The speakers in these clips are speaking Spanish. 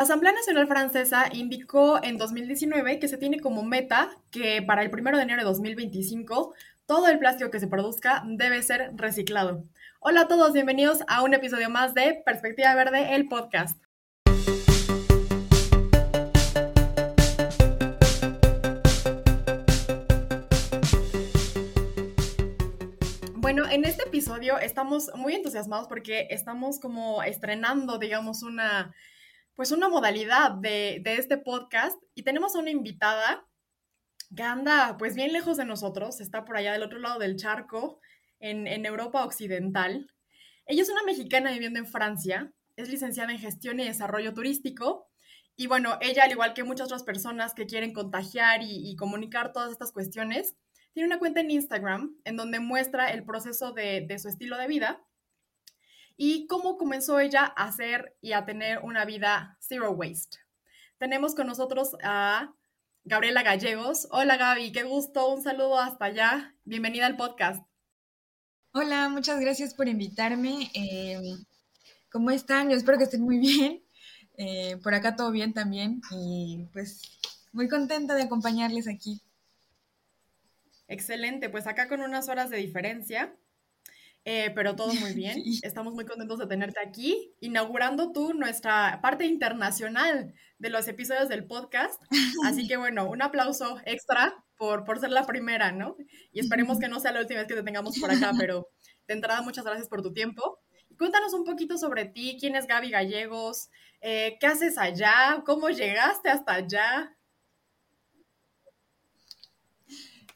La Asamblea Nacional Francesa indicó en 2019 que se tiene como meta que para el 1 de enero de 2025 todo el plástico que se produzca debe ser reciclado. Hola a todos, bienvenidos a un episodio más de Perspectiva Verde, el podcast. Bueno, en este episodio estamos muy entusiasmados porque estamos como estrenando, digamos, una pues una modalidad de, este podcast. Y tenemos a una invitada que anda pues bien lejos de nosotros, está por allá del otro lado del charco, en, en Europa Occidental. Ella es una mexicana viviendo en Francia, es licenciada en gestión y desarrollo turístico. Y bueno, ella al igual que muchas otras personas que quieren contagiar y, comunicar todas estas cuestiones, tiene una cuenta en Instagram en donde muestra el proceso de, de su estilo de vida y cómo comenzó ella a hacer y a tener una vida zero waste. Tenemos con nosotros a Gabriela Gallegos. Hola Gaby, qué gusto, un saludo hasta allá. Bienvenida al podcast. Hola, muchas gracias por invitarme. Em, ¿Cómo están? Yo espero que estén muy bien. Eh, por acá todo bien también y pues muy contenta de acompañarles aquí. Excelente, pues acá con unas horas de diferencia. Eh, pero todo muy bien. Estamos muy contentos de tenerte aquí, inaugurando tú nuestra parte internacional de los episodios del podcast. Así que bueno, un aplauso extra por, por ser la primera, ¿no? Y esperemos que no sea la última vez que te tengamos por acá, pero de entrada muchas gracias por tu tiempo. Cuéntanos un poquito sobre ti, quién es Gaby Gallegos, eh, qué haces allá, cómo llegaste hasta allá.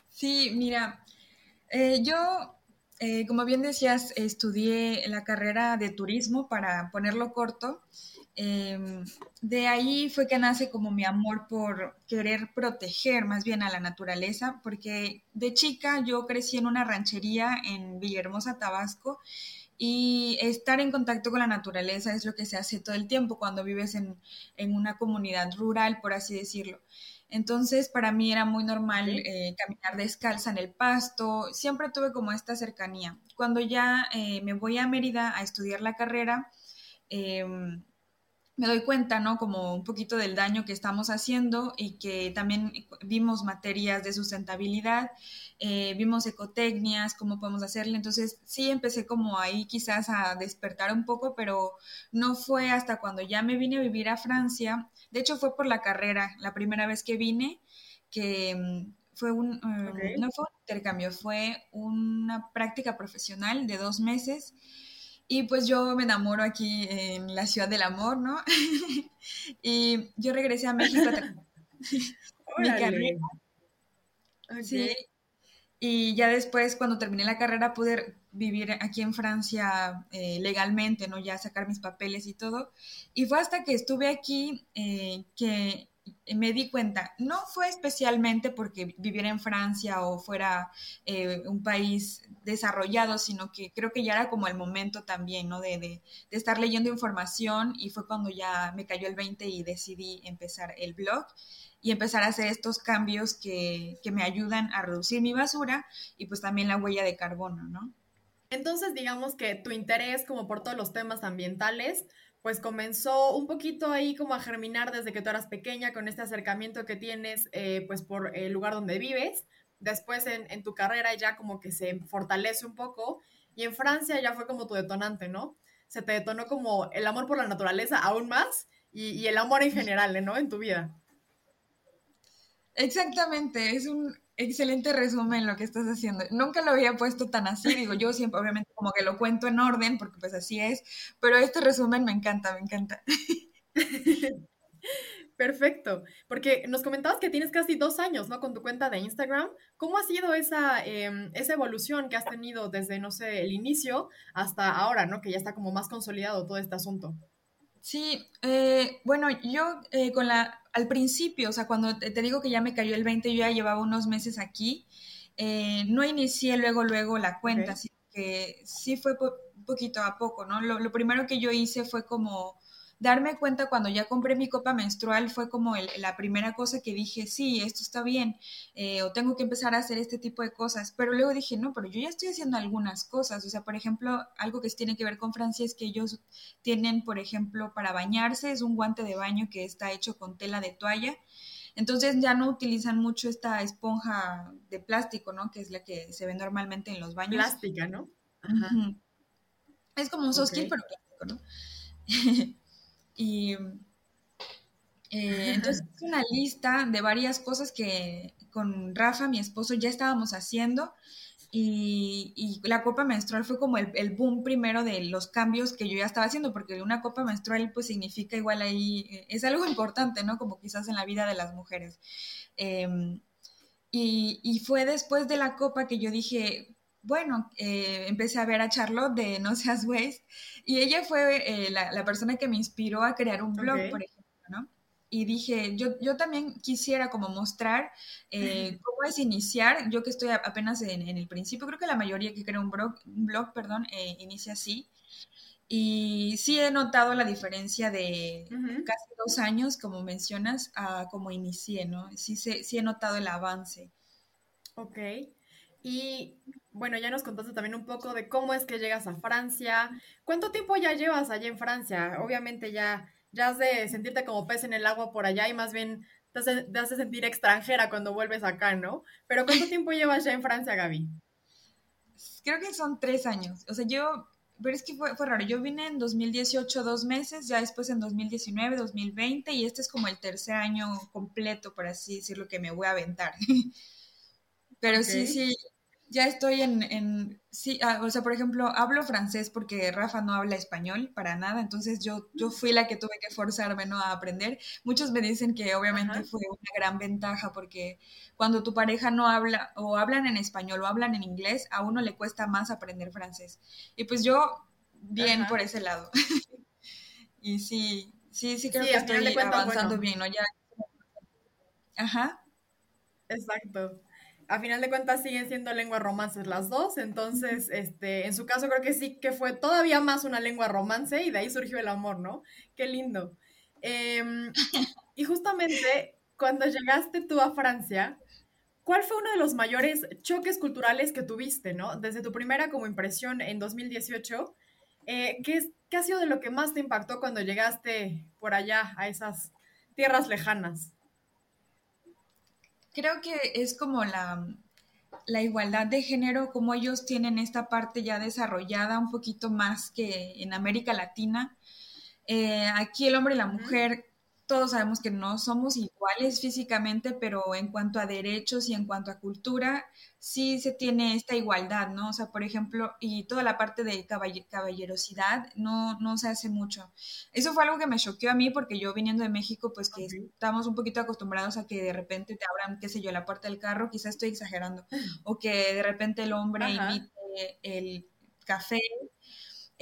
Sí, mira, eh, yo eh, como bien decías, estudié la carrera de turismo para ponerlo corto. Em, de ahí fue que nace como mi amor por querer proteger más bien a la naturaleza, porque de chica yo crecí en una ranchería en Villahermosa, Tabasco, y estar en contacto con la naturaleza es lo que se hace todo el tiempo cuando vives en, en una comunidad rural, por así decirlo. Entonces, para mí era muy normal eh, caminar descalza en el pasto, siempre tuve como esta cercanía. Cuando ya eh, me voy a Mérida a estudiar la carrera, em, me doy cuenta, ¿no? Como un poquito del daño que estamos haciendo y que también vimos materias de sustentabilidad, eh, vimos ecotecnias, cómo podemos hacerle. Entonces, sí empecé como ahí quizás a despertar un poco, pero no fue hasta cuando ya me vine a vivir a Francia de hecho, fue por la carrera, la primera vez que vine, que mm, fue un, eh, no fue un intercambio, fue una práctica profesional de dos meses. Y pues yo me enamoro aquí en la ciudad del amor, ¿no? y yo regresé a México mi carrera. Sí. Y ya después, cuando terminé la carrera, pude vivir aquí en Francia eh, legalmente, ¿no? Ya sacar mis papeles y todo. Y fue hasta que estuve aquí eh, que me di cuenta, no fue especialmente porque viviera en Francia o fuera eh, un país desarrollado, sino que creo que ya era como el momento también, ¿no? De, de, de, estar leyendo información y fue cuando ya me cayó el 20 y decidí empezar el blog y empezar a hacer estos cambios que, que me ayudan a reducir mi basura y pues también la huella de carbono, ¿no? Entonces, digamos que tu interés como por todos los temas ambientales, pues comenzó un poquito ahí como a germinar desde que tú eras pequeña con este acercamiento que tienes eh, pues por el lugar donde vives. Después en, tu carrera ya como que se fortalece un poco y en Francia ya fue como tu detonante, ¿no? Se te detonó como el amor por la naturaleza aún más y, y el amor en general, ¿no? En tu vida. Exactamente, es un, Excelente resumen lo que estás haciendo. Nunca lo había puesto tan así, digo, yo siempre obviamente como que lo cuento en orden, porque pues así es, pero este resumen me encanta, me encanta. Perfecto, porque nos comentabas que tienes casi dos años, ¿no? Con tu cuenta de Instagram. ¿Cómo ha sido esa, em, esa evolución que has tenido desde, no sé, el inicio hasta ahora, ¿no? Que ya está como más consolidado todo este asunto. Sí, eh, bueno, yo eh, con la, al principio, o sea, cuando te, digo que ya me cayó el 20, yo ya llevaba unos meses aquí, eh, no inicié luego, luego la cuenta, sino que sí fue poquito a poco, ¿no? Lo, lo, primero que yo hice fue como darme cuenta cuando ya compré mi copa menstrual fue como la primera cosa que dije, sí, esto está bien, eh, o tengo que empezar a hacer este tipo de cosas. Pero luego dije, no, pero yo ya estoy haciendo algunas cosas. O sea, por ejemplo, algo que tiene que ver con Francia es que ellos tienen, por ejemplo, para bañarse, es un guante de baño que está hecho con tela de toalla. Entonces ya no utilizan mucho esta esponja de plástico, ¿no? Que es la que se ve normalmente en los baños. Plástica, ¿no? Es como un soft pero plástico, ¿no? y eh, entonces es una lista de varias cosas que con Rafa, mi esposo, ya estábamos haciendo. Y, la copa menstrual fue como el, boom primero de los cambios que yo ya estaba haciendo, porque una copa menstrual pues significa igual ahí, eh, es algo importante, ¿no? Como quizás en la vida de las mujeres. Em, y, fue después de la copa que yo dije, bueno, eh, empecé a ver a Charlotte de No Seas Waste, y ella fue eh, la, persona que me inspiró a crear un blog, por ejemplo, ¿no? y dije, yo, yo también quisiera como mostrar eh, cómo es iniciar, yo que estoy apenas en, el principio, creo que la mayoría que crea un blog, un blog perdón, inicia así. Y sí he notado la diferencia de casi dos años, como mencionas, a como inicié, ¿no? Sí, sí he notado el avance. Ok. Y bueno, ya nos contaste también un poco de cómo es que llegas a Francia. ¿Cuánto tiempo ya llevas allá en Francia? Obviamente ya ya has de sentirte como pez en el agua por allá y más bien te hace, sentir extranjera cuando vuelves acá, ¿no? Pero ¿cuánto tiempo llevas ya en Francia, Gaby? Creo que son tres años. O sea, yo, pero es que fue, fue raro. Yo vine en 2018 dos meses, ya después en 2019, 2020 y este es como el tercer año completo, por así decirlo, que me voy a aventar. Pero sí, sí, ya estoy en, sí, ah, o sea, por ejemplo, hablo francés porque Rafa no habla español para nada, entonces yo, yo fui la que tuve que forzarme, ¿no? A aprender. Muchos me dicen que obviamente fue una gran ventaja porque cuando tu pareja no habla o hablan en español o hablan en inglés, a uno le cuesta más aprender francés. Y pues yo, bien por ese lado. y sí, sí, sí creo que estoy avanzando bien, ¿no? Ya. Ajá. Exacto a final de cuentas siguen siendo lenguas romances las dos, entonces, este, en su caso creo que sí que fue todavía más una lengua romance y de ahí surgió el amor, ¿no? Qué lindo. Em, y justamente cuando llegaste tú a Francia, ¿cuál fue uno de los mayores choques culturales que tuviste, ¿no? Desde tu primera como impresión en 2018, eh, ¿qué, ¿qué ha sido de lo que más te impactó cuando llegaste por allá a esas tierras lejanas? Creo que es como la, la igualdad de género, como ellos tienen esta parte ya desarrollada un poquito más que en América Latina. Eh, aquí el hombre y la mujer todos sabemos que no somos iguales físicamente, pero en cuanto a derechos y en cuanto a cultura, sí se tiene esta igualdad, ¿no? O sea, por ejemplo, y toda la parte de caballerosidad no, no se hace mucho. Eso fue algo que me choqueó a mí porque yo viniendo de México, pues que estamos un poquito acostumbrados a que de repente te abran, qué sé yo, la puerta del carro, quizás estoy exagerando, o que de repente el hombre invite el café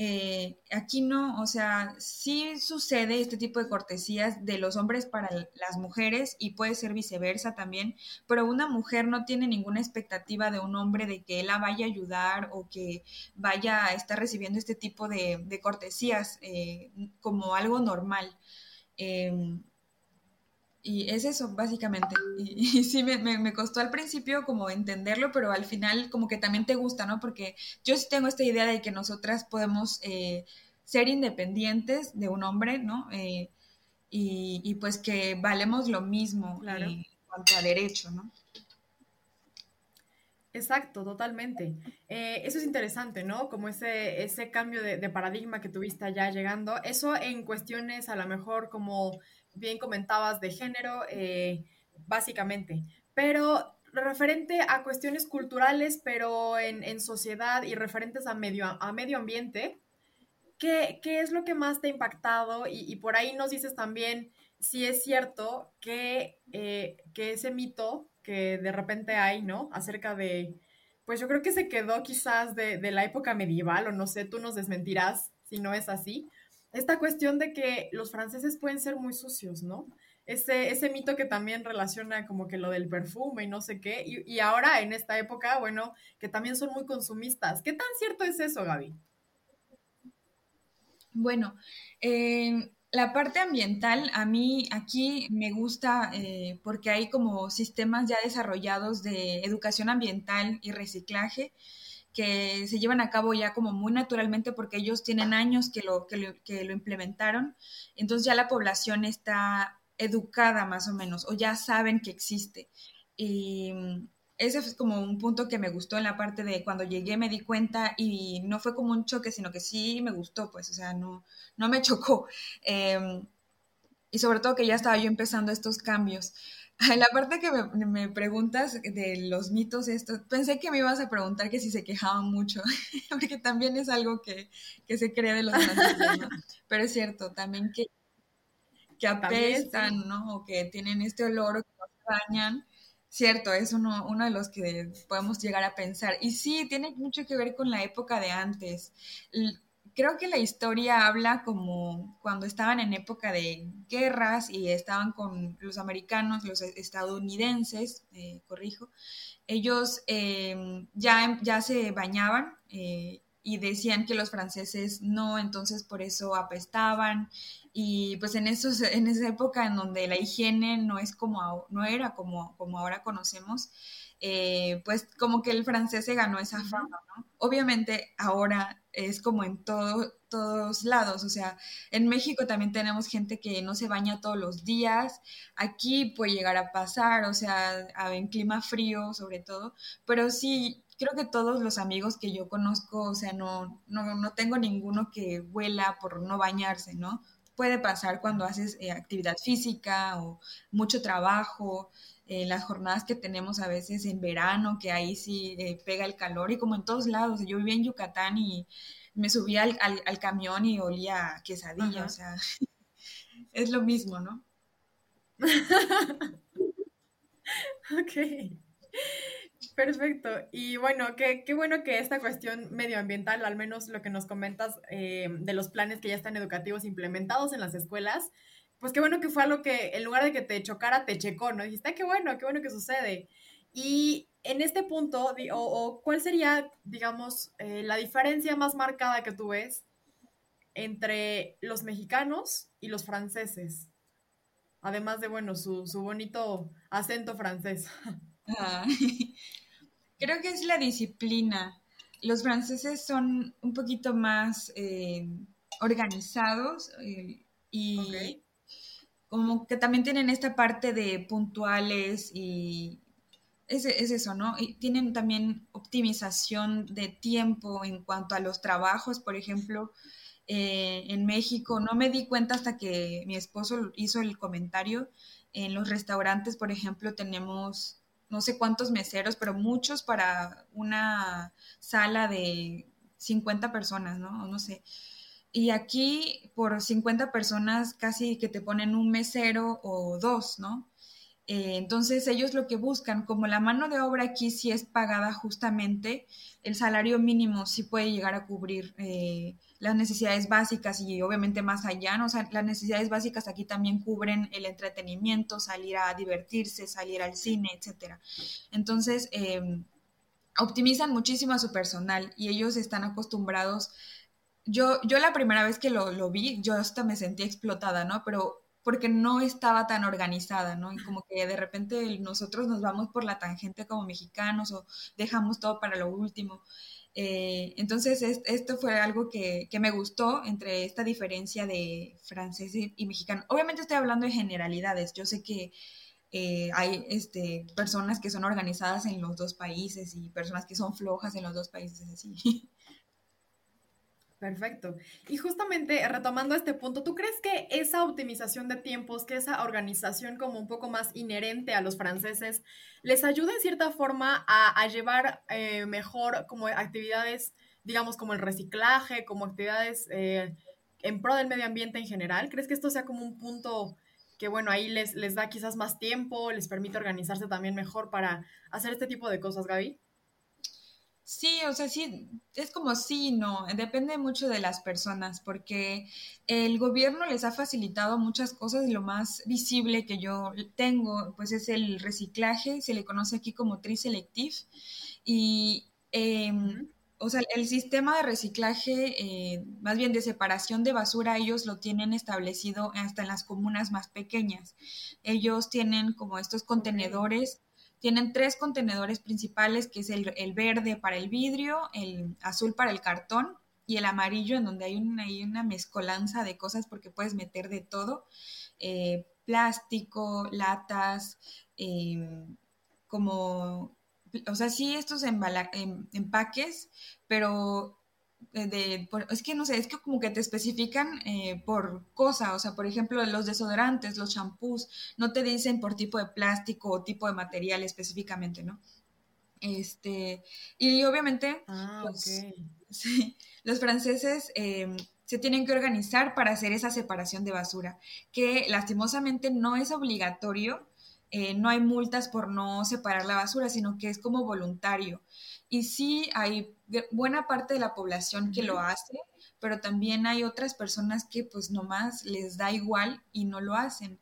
eh, aquí no, o sea, sí sucede este tipo de cortesías de los hombres para las mujeres y puede ser viceversa también, pero una mujer no tiene ninguna expectativa de un hombre de que él la vaya a ayudar o que vaya a estar recibiendo este tipo de, cortesías eh, como algo normal. Em, y es eso, básicamente. Y, sí, me, me, costó al principio como entenderlo, pero al final como que también te gusta, ¿no? Porque yo sí tengo esta idea de que nosotras podemos eh, ser independientes de un hombre, ¿no? Eh, y, y, pues que valemos lo mismo en cuanto a derecho, ¿no? Exacto, totalmente. Eh, eso es interesante, ¿no? Como ese, ese cambio de, de paradigma que tuviste allá llegando. Eso en cuestiones a lo mejor como bien comentabas de género, eh, básicamente. Pero referente a cuestiones culturales, pero en, sociedad y referentes a medio, a medio ambiente, ¿qué, es lo que más te ha impactado? Y, por ahí nos dices también si es cierto que, eh, que ese mito que de repente hay, ¿no? Acerca de, pues yo creo que se quedó quizás de, de la época medieval, o no sé, tú nos desmentirás si no es así, esta cuestión de que los franceses pueden ser muy sucios, ¿no? Ese, ese mito que también relaciona como que lo del perfume y no sé qué, y, ahora en esta época, bueno, que también son muy consumistas. ¿Qué tan cierto es eso, Gaby? Bueno, eh, la parte ambiental, a mí aquí me gusta eh, porque hay como sistemas ya desarrollados de educación ambiental y reciclaje que se llevan a cabo ya como muy naturalmente porque ellos tienen años que lo, que lo, que lo implementaron. Entonces ya la población está educada más o menos o ya saben que existe. Y ese es como un punto que me gustó en la parte de cuando llegué me di cuenta y no fue como un choque, sino que sí me gustó, pues, o sea, no, no me chocó. Em, y sobre todo que ya estaba yo empezando estos cambios. La parte que me, preguntas de los mitos, esto, pensé que me ibas a preguntar que si se quejaban mucho, porque también es algo que, se cree de los franceses, Pero es cierto, también que, que apestan, ¿no? O que tienen este olor o que no se bañan. Cierto, es uno, uno de los que podemos llegar a pensar. Y sí, tiene mucho que ver con la época de antes. Creo que la historia habla como cuando estaban en época de guerras y estaban con los americanos, los estadounidenses, eh, corrijo, ellos eh, ya, ya se bañaban eh, y decían que los franceses no, entonces por eso apestaban y pues en, esos, en esa época en donde la higiene no, es como, no era como, como ahora conocemos, eh, pues como que el francés se ganó esa fama, ¿no? Obviamente ahora es como en todo, todos lados, o sea, en México también tenemos gente que no se baña todos los días, aquí puede llegar a pasar, o sea, en clima frío sobre todo, pero sí, creo que todos los amigos que yo conozco, o sea, no, no, no tengo ninguno que vuela por no bañarse, ¿no? puede pasar cuando haces eh, actividad física o mucho trabajo, eh, las jornadas que tenemos a veces en verano, que ahí sí eh, pega el calor y como en todos lados. Yo vivía en Yucatán y me subía al, al, camión y olía quesadilla, o sea, es lo mismo, ¿no? ok. Perfecto. Y bueno, qué, qué, bueno que esta cuestión medioambiental, al menos lo que nos comentas eh, de los planes que ya están educativos implementados en las escuelas, pues qué bueno que fue algo que en lugar de que te chocara, te checó, ¿no? Dijiste, qué bueno, qué bueno que sucede. Y en este punto, o, ¿cuál sería, digamos, eh, la diferencia más marcada que tú ves entre los mexicanos y los franceses? Además de, bueno, su, su bonito acento francés. Ah. Creo que es la disciplina. Los franceses son un poquito más eh, organizados eh, y como que también tienen esta parte de puntuales y es, eso, ¿no? Y tienen también optimización de tiempo en cuanto a los trabajos, por ejemplo. Eh, en México, no me di cuenta hasta que mi esposo hizo el comentario. En los restaurantes, por ejemplo, tenemos no sé cuántos meseros, pero muchos para una sala de 50 personas, ¿no? No sé. Y aquí por 50 personas casi que te ponen un mesero o dos, ¿no? Eh, entonces ellos lo que buscan, como la mano de obra aquí sí es pagada justamente, el salario mínimo sí puede llegar a cubrir eh, las necesidades básicas y obviamente más allá, ¿no? O sea, las necesidades básicas aquí también cubren el entretenimiento, salir a divertirse, salir al cine, etc. Entonces, em, optimizan muchísimo a su personal y ellos están acostumbrados. Yo, yo la primera vez que lo, lo vi, yo hasta me sentí explotada, ¿no? Pero porque no estaba tan organizada, ¿no? Y como que de repente nosotros nos vamos por la tangente como mexicanos o dejamos todo para lo último. Eh, entonces, esto fue algo que, me gustó entre esta diferencia de francés y, mexicano. Obviamente estoy hablando de generalidades. Yo sé que eh, hay este, personas que son organizadas en los dos países y personas que son flojas en los dos países, así. Perfecto. Y justamente retomando este punto, ¿tú crees que esa optimización de tiempos, que esa organización como un poco más inherente a los franceses, les ayuda en cierta forma a, llevar eh, mejor como actividades, digamos, como el reciclaje, como actividades eh, en pro del medio ambiente en general? ¿Crees que esto sea como un punto que, bueno, ahí les, les da quizás más tiempo, les permite organizarse también mejor para hacer este tipo de cosas, Gaby? Sí, o sea, sí, es como sí, no, depende mucho de las personas, porque el gobierno les ha facilitado muchas cosas y lo más visible que yo tengo, pues es el reciclaje, se le conoce aquí como triselective, y em, o sea, el sistema de reciclaje, eh, más bien de separación de basura, ellos lo tienen establecido hasta en las comunas más pequeñas. Ellos tienen como estos contenedores, tienen tres contenedores principales, que es el, verde para el vidrio, el azul para el cartón y el amarillo, en donde hay una, mezcolanza de cosas porque puedes meter de todo, eh, plástico, latas, em, como o sea, sí estos em, empaques, pero eh, es que no sé, es que como que te especifican eh, por cosa, o sea, por ejemplo, los desodorantes, los champús, no te dicen por tipo de plástico o tipo de material específicamente, ¿no? Este, y obviamente, ah, pues, sí, los franceses em, se tienen que organizar para hacer esa separación de basura, que lastimosamente no es obligatorio, eh, no hay multas por no separar la basura, sino que es como voluntario. Y sí hay buena parte de la población que lo hace, pero también hay otras personas que pues nomás les da igual y no lo hacen.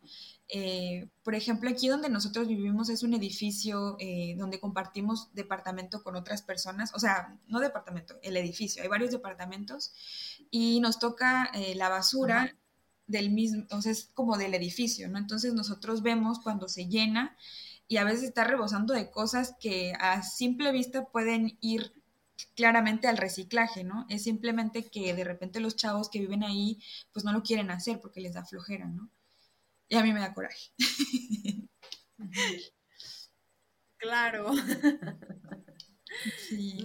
Eh, por ejemplo, aquí donde nosotros vivimos es un edificio eh, donde compartimos departamento con otras personas, o sea, no departamento, el edificio, hay varios departamentos y nos toca la basura del mismo, o sea, es como del edificio, ¿no? Entonces nosotros vemos cuando se llena y a veces está rebosando de cosas que a simple vista pueden ir claramente al reciclaje, ¿no? Es simplemente que de repente los chavos que viven ahí pues no lo quieren hacer porque les da flojera, ¿no? Y a mí me da coraje. Claro.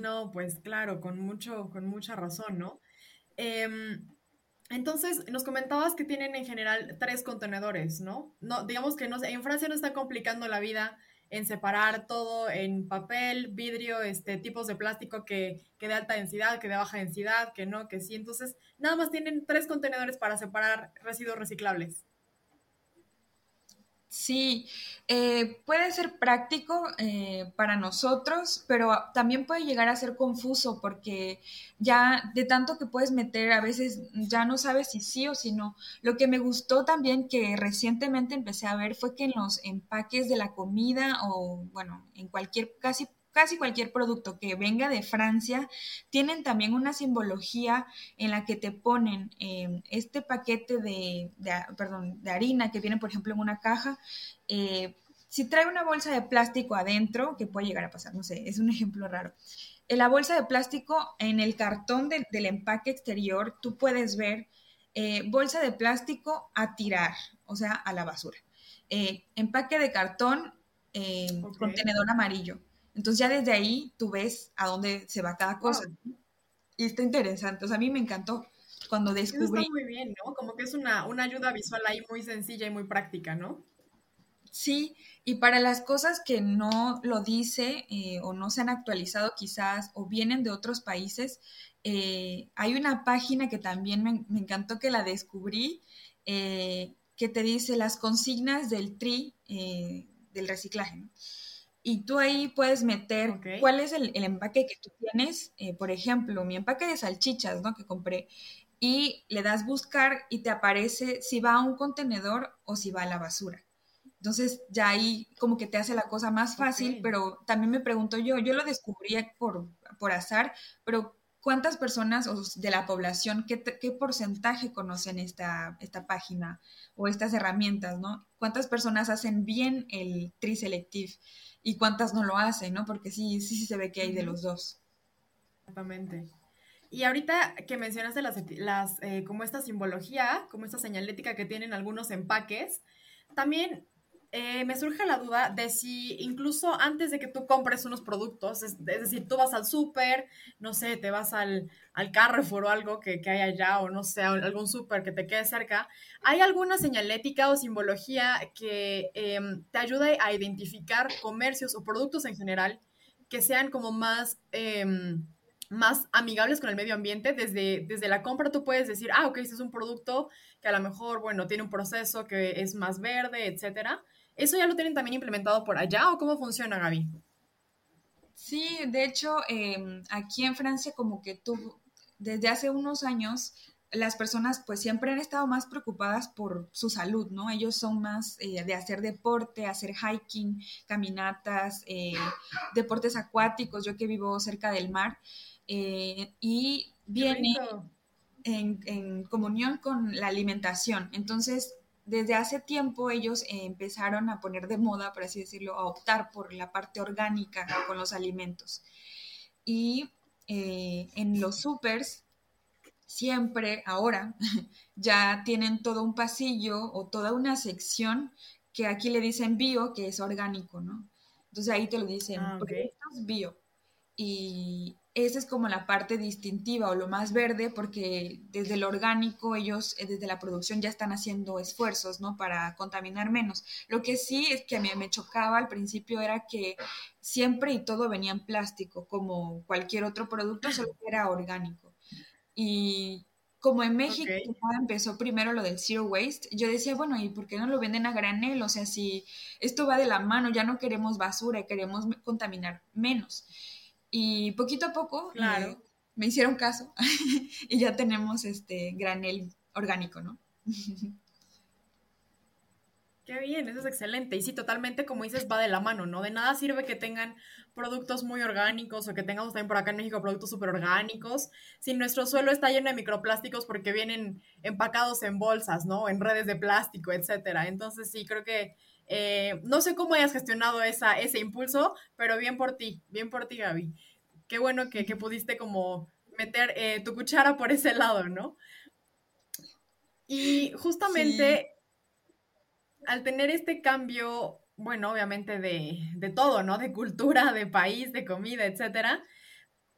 No, pues claro, con mucho, con mucha razón, ¿no? Em, entonces, nos comentabas que tienen en general tres contenedores, ¿no? no digamos que no, en Francia no está complicando la vida en separar todo en papel, vidrio, este, tipos de plástico que, que de alta densidad, que de baja densidad, que no, que sí. Entonces, nada más tienen tres contenedores para separar residuos reciclables. Sí, eh, puede ser práctico eh, para nosotros, pero también puede llegar a ser confuso porque ya de tanto que puedes meter, a veces ya no sabes si sí o si no. Lo que me gustó también que recientemente empecé a ver fue que en los empaques de la comida o bueno, en cualquier, casi casi cualquier producto que venga de Francia, tienen también una simbología en la que te ponen eh, este paquete de, perdón, de harina que viene, por ejemplo, en una caja. Eh, si trae una bolsa de plástico adentro, que puede llegar a pasar, no sé, es un ejemplo raro. En la bolsa de plástico, en el cartón del empaque exterior, tú puedes ver eh, bolsa de plástico a tirar, o sea, a la basura. empaque de cartón, contenedor amarillo. Entonces ya desde ahí tú ves a dónde se va cada cosa. Y está interesante. O sea, a mí me encantó cuando descubrí. está muy bien, ¿no? Como que es una, ayuda visual ahí muy sencilla y muy práctica, ¿no? Sí, y para las cosas que no lo dice eh, o no se han actualizado quizás o vienen de otros países, eh, hay una página que también me, encantó que la descubrí, eh, que te dice las consignas del TRI del reciclaje. ¿no? Y tú ahí puedes meter cuál es el, empaque que tú tienes, eh, por ejemplo, mi empaque de salchichas, ¿no? Que compré, y le das buscar y te aparece si va a un contenedor o si va a la basura. Entonces ya ahí como que te hace la cosa más fácil, pero también me pregunto yo, yo lo descubrí por, por azar, pero ¿cuántas personas de la población, qué, qué porcentaje conocen esta, esta página o estas herramientas, ¿no? ¿Cuántas personas hacen bien el tri-selective? y cuántas no lo hacen, ¿no? Porque sí, sí, sí se ve que hay de los dos. Exactamente. Y ahorita que mencionaste las, las eh, como esta simbología, como esta señalética que tienen algunos empaques, también eh, me surge la duda de si incluso antes de que tú compres unos productos, es, decir, tú vas al súper, no sé, te vas al, al Carrefour o algo que, que hay allá, o no sé, algún súper que te quede cerca, ¿hay alguna señalética o simbología que em, te ayude a identificar comercios o productos en general que sean como más... Em, más amigables con el medio ambiente. Desde, desde la compra tú puedes decir, ah, ok, este es un producto que a lo mejor, bueno, tiene un proceso que es más verde, etcétera. ¿Eso ya lo tienen también implementado por allá o cómo funciona, Gaby? Sí, de hecho, em, aquí en Francia como que tú, desde hace unos años, las personas pues siempre han estado más preocupadas por su salud, ¿no? Ellos son más eh, de hacer deporte, hacer hiking, caminatas, eh, deportes acuáticos, yo que vivo cerca del mar. eh, y viene en, comunión con la alimentación. Entonces, desde hace tiempo ellos empezaron a poner de moda, por así decirlo, a optar por la parte orgánica con los alimentos. Y eh, en los supers, siempre ahora ya tienen todo un pasillo o toda una sección que aquí le dicen bio, que es orgánico, ¿no? Entonces ahí te lo dicen, ah, bio. Y esa es como la parte distintiva o lo más verde, porque desde el orgánico ellos, eh, desde la producción ya están haciendo esfuerzos, ¿no? Para contaminar menos. Lo que sí es que a mí me chocaba al principio era que siempre y todo venía en plástico, como cualquier otro producto, solo era orgánico. Y como en México empezó primero lo del zero waste, yo decía, bueno, ¿y por qué no lo venden a granel? O sea, si esto va de la mano, ya no queremos basura, queremos contaminar menos. Y poquito a poco claro. me hicieron caso y ya tenemos este granel orgánico, ¿no? Qué bien, eso es excelente. Y sí, totalmente, como dices, va de la mano, ¿no? De nada sirve que tengan productos muy orgánicos o que tengamos también por acá en México productos súper orgánicos si nuestro suelo está lleno de microplásticos porque vienen empacados en bolsas, ¿no? En redes de plástico, etcétera. Entonces, sí, creo que eh, no sé cómo hayas gestionado esa, ese impulso, pero bien por ti, bien por ti, Gaby. Qué bueno que, pudiste como meter eh, tu cuchara por ese lado, ¿no? Y justamente al tener este cambio, bueno, obviamente de, de, todo, ¿no? De cultura, de país, de comida, etcétera.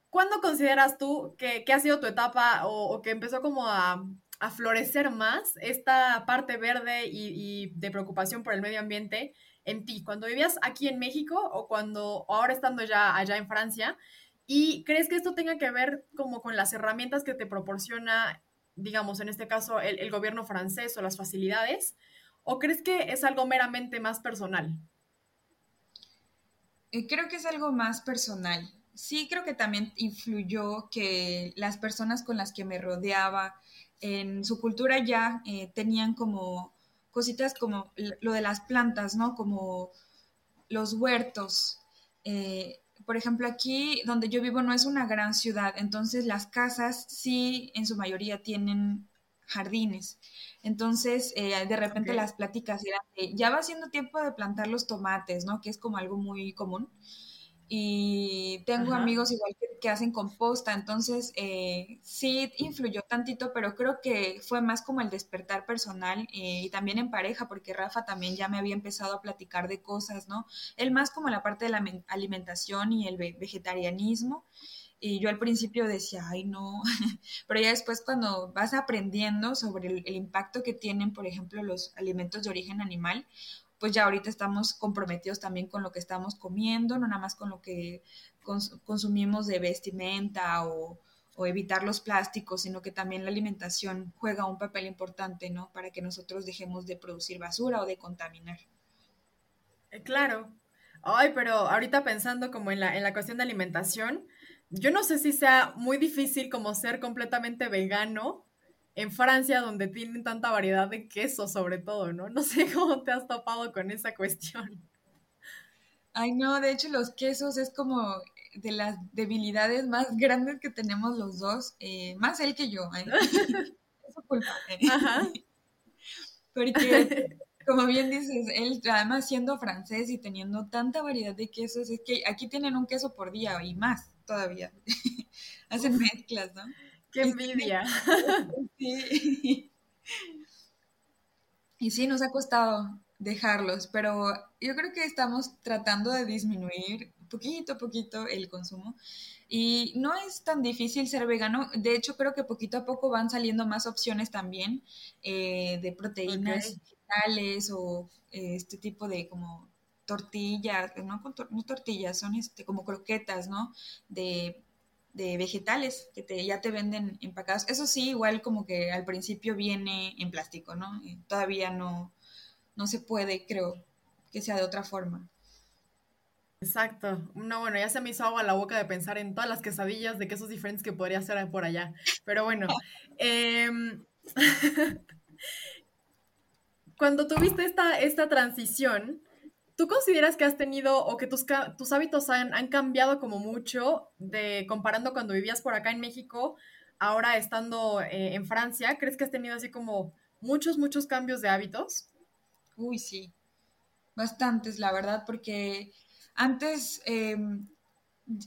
¿Cuándo consideras tú que, que ha sido tu etapa o que empezó como a, a florecer más esta parte verde y, de preocupación por el medio ambiente en ti, cuando vivías aquí en México o cuando ahora estando ya allá en Francia. ¿Y crees que esto tenga que ver como con las herramientas que te proporciona, digamos, en este caso, el, gobierno francés o las facilidades? ¿O crees que es algo meramente más personal? Eh, creo que es algo más personal. Sí, creo que también influyó que las personas con las que me rodeaba, en su cultura ya eh, tenían como cositas como lo de las plantas, ¿no? Como los huertos. Eh, por ejemplo, aquí donde yo vivo no es una gran ciudad, entonces las casas sí en su mayoría tienen jardines. Entonces, eh, de repente las pláticas eran de, ya va siendo tiempo de plantar los tomates, ¿no? Que es como algo muy común y tengo amigos igual que, hacen composta, entonces eh, sí influyó tantito, pero creo que fue más como el despertar personal eh, y también en pareja, porque Rafa también ya me había empezado a platicar de cosas, ¿no? Él más como la parte de la alimentación y el vegetarianismo. Y yo al principio decía, ay, no, pero ya después cuando vas aprendiendo sobre el, el impacto que tienen, por ejemplo, los alimentos de origen animal, pues ya ahorita estamos comprometidos también con lo que estamos comiendo, no nada más con lo que consumimos de vestimenta o, evitar los plásticos, sino que también la alimentación juega un papel importante, ¿no? Para que nosotros dejemos de producir basura o de contaminar. Eh, claro. Ay, pero ahorita pensando como en la, en la cuestión de alimentación, yo no sé si sea muy difícil como ser completamente vegano en Francia, donde tienen tanta variedad de quesos, sobre todo, ¿no? No sé cómo te has topado con esa cuestión. Ay, no, de hecho los quesos es como de las debilidades más grandes que tenemos los dos, eh, más él que yo, ¿eh? es culpa. ¿eh? Ajá. Porque, como bien dices, él además siendo francés y teniendo tanta variedad de quesos, es que aquí tienen un queso por día y más todavía. Hacen mezclas, ¿no? ¡Qué envidia! Sí. Y sí, nos ha costado dejarlos, pero yo creo que estamos tratando de disminuir poquito a poquito el consumo. Y no es tan difícil ser vegano. De hecho, creo que poquito a poco van saliendo más opciones también eh, de proteínas vegetales o eh, este tipo de como tortillas, no, no tortillas, son este, como croquetas, ¿no? De de vegetales que te, ya te venden empacados. Eso sí, igual como que al principio viene en plástico, ¿no? todavía no, no se puede, creo, que sea de otra forma. Exacto. No, bueno, ya se me hizo agua la boca de pensar en todas las quesadillas de quesos diferentes que podría hacer por allá. Pero bueno, em, cuando tuviste esta, esta transición, ¿tú consideras que has tenido o que tus, tus hábitos han, han, cambiado como mucho de comparando cuando vivías por acá en México, ahora estando eh, en Francia? ¿Crees que has tenido así como muchos, muchos cambios de hábitos? Uy, sí, bastantes, la verdad, porque antes, em,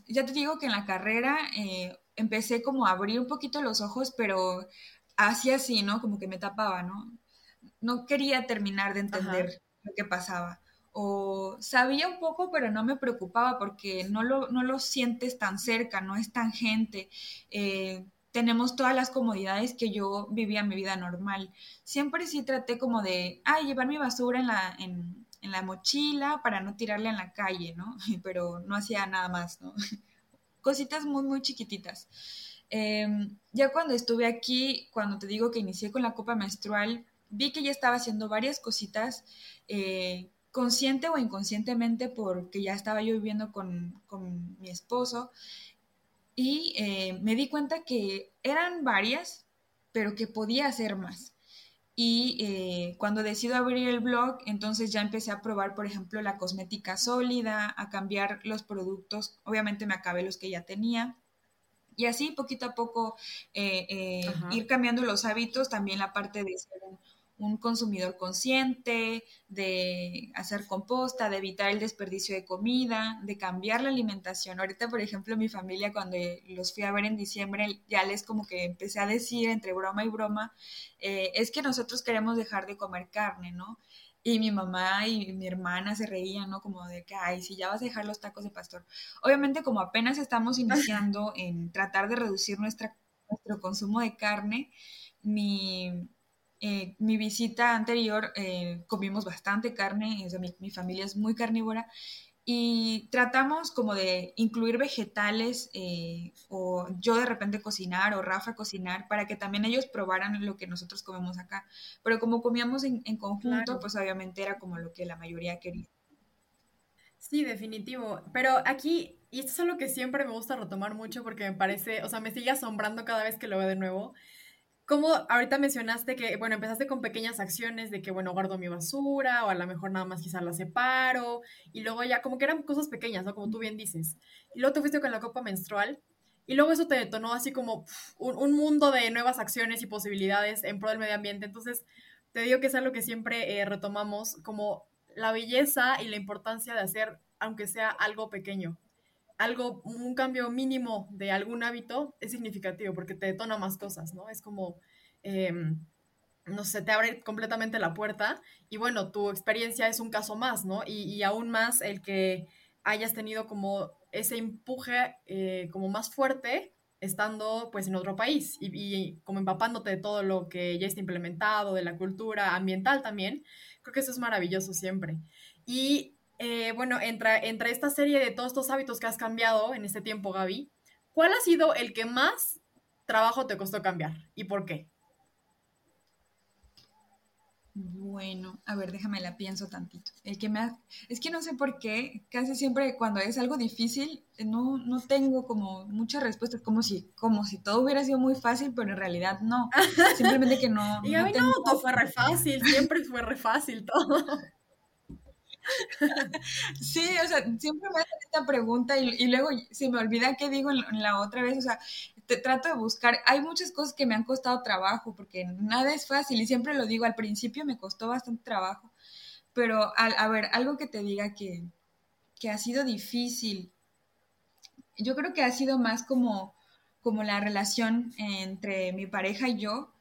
ya te digo que en la carrera eh, empecé como a abrir un poquito los ojos, pero así así, ¿no? Como que me tapaba, ¿no? No quería terminar de entender lo que pasaba. O sabía un poco, pero no me preocupaba porque no lo, no lo sientes tan cerca, no es tan gente. Eh, tenemos todas las comodidades que yo vivía mi vida normal. Siempre sí traté como de, ay, llevar mi basura en la, en la mochila para no tirarla en la calle, ¿no? Pero no hacía nada más, ¿no? Cositas muy, muy chiquititas. Em, ya cuando estuve aquí, cuando te digo que inicié con la copa menstrual, vi que ya estaba haciendo varias cositas, eh, consciente o inconscientemente, porque ya estaba yo viviendo con, con mi esposo, y eh, me di cuenta que eran varias, pero que podía hacer más. Y eh, cuando decido abrir el blog, entonces ya empecé a probar, por ejemplo, la cosmética sólida, a cambiar los productos. Obviamente me acabé los que ya tenía. Y así, poquito a poco, eh, ir cambiando los hábitos, también la parte de ser un consumidor consciente, de hacer composta, de evitar el desperdicio de comida, de cambiar la alimentación. Ahorita, por ejemplo, mi familia, cuando los fui a ver en diciembre, ya les como que empecé a decir entre broma y broma, eh, es que nosotros queremos dejar de comer carne, ¿no? Y mi mamá y mi hermana se reían, ¿no? Como de que, ay, si ya vas a dejar los tacos de pastor. Obviamente, como apenas estamos iniciando en tratar de reducir nuestra, nuestro consumo de carne, mi, eh, mi visita anterior eh, comimos bastante carne, mi, familia es muy carnívora y tratamos como de incluir vegetales eh, o yo de repente cocinar o Rafa cocinar para que también ellos probaran lo que nosotros comemos acá. Pero como comíamos en, conjunto, pues obviamente era como lo que la mayoría quería. Sí, definitivo. Pero aquí, y esto es algo que siempre me gusta retomar mucho porque me parece, o sea, me sigue asombrando cada vez que lo veo de nuevo como ahorita mencionaste que, bueno, empezaste con pequeñas acciones de que, bueno, guardo mi basura o a lo mejor nada más quizás la separo y luego ya como que eran cosas pequeñas, ¿no? Como tú bien dices. Y luego te fuiste con la copa menstrual y luego eso te detonó así como un, mundo de nuevas acciones y posibilidades en pro del medio ambiente. Entonces, te digo que es algo que siempre eh, retomamos como la belleza y la importancia de hacer, aunque sea algo pequeño algo, un cambio mínimo de algún hábito es significativo porque te detona más cosas, ¿no? Es como, em, no sé, te abre completamente la puerta y bueno, tu experiencia es un caso más, ¿no? Y, aún más el que hayas tenido como ese empuje eh, como más fuerte estando pues en otro país y, y, como empapándote de todo lo que ya está implementado, de la cultura ambiental también, creo que eso es maravilloso siempre. Y eh, bueno, entre, entre esta serie de todos estos hábitos que has cambiado en este tiempo, Gaby, ¿cuál ha sido el que más trabajo te costó cambiar y por qué? Bueno, a ver, déjame la pienso tantito. El que me es que no sé por qué, casi siempre cuando es algo difícil, no, no tengo como muchas respuestas, como si, como si todo hubiera sido muy fácil, pero en realidad no. Simplemente que no. y a mí no, todo fue re fácil, siempre fue re fácil todo. Sí, o sea, siempre me hacen esta pregunta y, luego se me olvida qué digo en, la otra vez, o sea, te trato de buscar, hay muchas cosas que me han costado trabajo, porque nada es fácil y siempre lo digo, al principio me costó bastante trabajo, pero a, ver, algo que te diga que, que ha sido difícil, yo creo que ha sido más como, como la relación entre mi pareja y yo,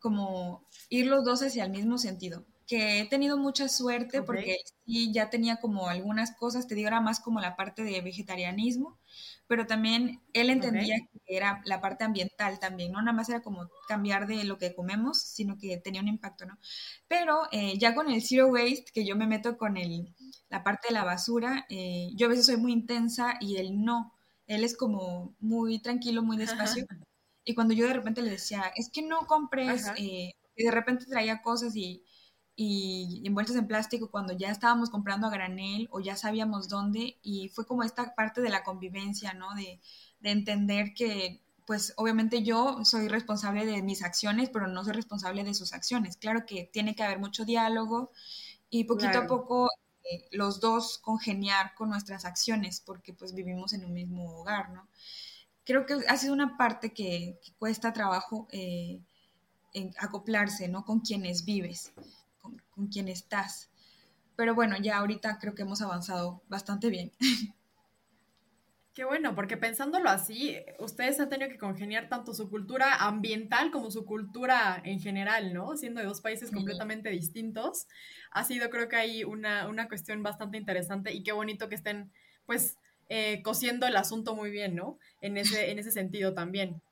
como ir los dos hacia el mismo sentido que he tenido mucha suerte porque sí ya tenía como algunas cosas, te digo, era más como la parte de vegetarianismo, pero también él entendía que era la parte ambiental también, no nada más era como cambiar de lo que comemos, sino que tenía un impacto, ¿no? Pero eh, ya con el zero waste, que yo me meto con el, la parte de la basura, eh, yo a veces soy muy intensa y él no, él es como muy tranquilo, muy despacio. y cuando yo de repente le decía, es que no compres, eh", y de repente traía cosas y y envueltos en plástico cuando ya estábamos comprando a granel o ya sabíamos dónde y fue como esta parte de la convivencia, ¿no? De, de entender que pues obviamente yo soy responsable de mis acciones, pero no soy responsable de sus acciones. Claro que tiene que haber mucho diálogo y poquito a poco los dos congeniar con nuestras acciones, porque pues vivimos en un mismo hogar, ¿no? Creo que ha sido una parte que, cuesta trabajo eh, acoplarse, ¿no? Con quienes vives, con, quien estás. Pero bueno, ya ahorita creo que hemos avanzado bastante bien. Qué bueno, porque pensándolo así, ustedes han tenido que congeniar tanto su cultura ambiental como su cultura en general, ¿no? Siendo de dos países completamente distintos. Ha sido, creo que hay una, una, cuestión bastante interesante y qué bonito que estén, pues, eh, cosiendo el asunto muy bien, ¿no? En ese, en ese sentido también.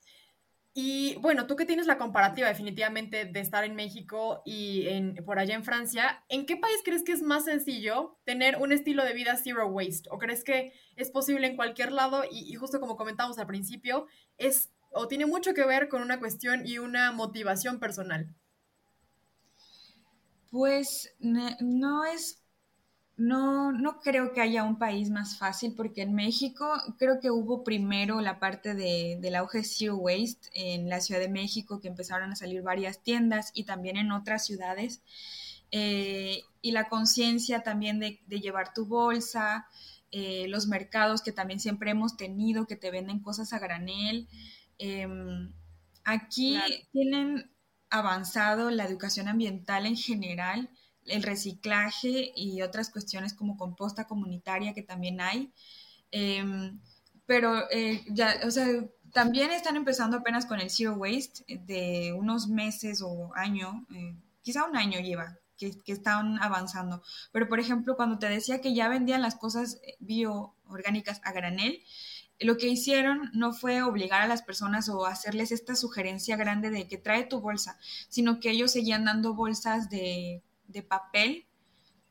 Y bueno, tú que tienes la comparativa definitivamente de estar en México y en, por allá en Francia, ¿en qué país crees que es más sencillo tener un estilo de vida zero waste? ¿O crees que es posible en cualquier lado? Y, justo como comentamos al principio, es o tiene mucho que ver con una cuestión y una motivación personal. Pues no es no, no creo que haya un país más fácil porque en México creo que hubo primero la parte de, del auge Zero Waste en la Ciudad de México que empezaron a salir varias tiendas y también en otras ciudades. Eh, y la conciencia también de, llevar tu bolsa, eh, los mercados que también siempre hemos tenido que te venden cosas a granel. Em, aquí tienen avanzado la educación ambiental en general el reciclaje y otras cuestiones como composta comunitaria que también hay. Em, pero eh, ya, o sea, también están empezando apenas con el Zero Waste eh, de unos meses o año, eh, quizá un año lleva, que, que, están avanzando. Pero, por ejemplo, cuando te decía que ya vendían las cosas bioorgánicas a granel, lo que hicieron no fue obligar a las personas o hacerles esta sugerencia grande de que trae tu bolsa, sino que ellos seguían dando bolsas de de papel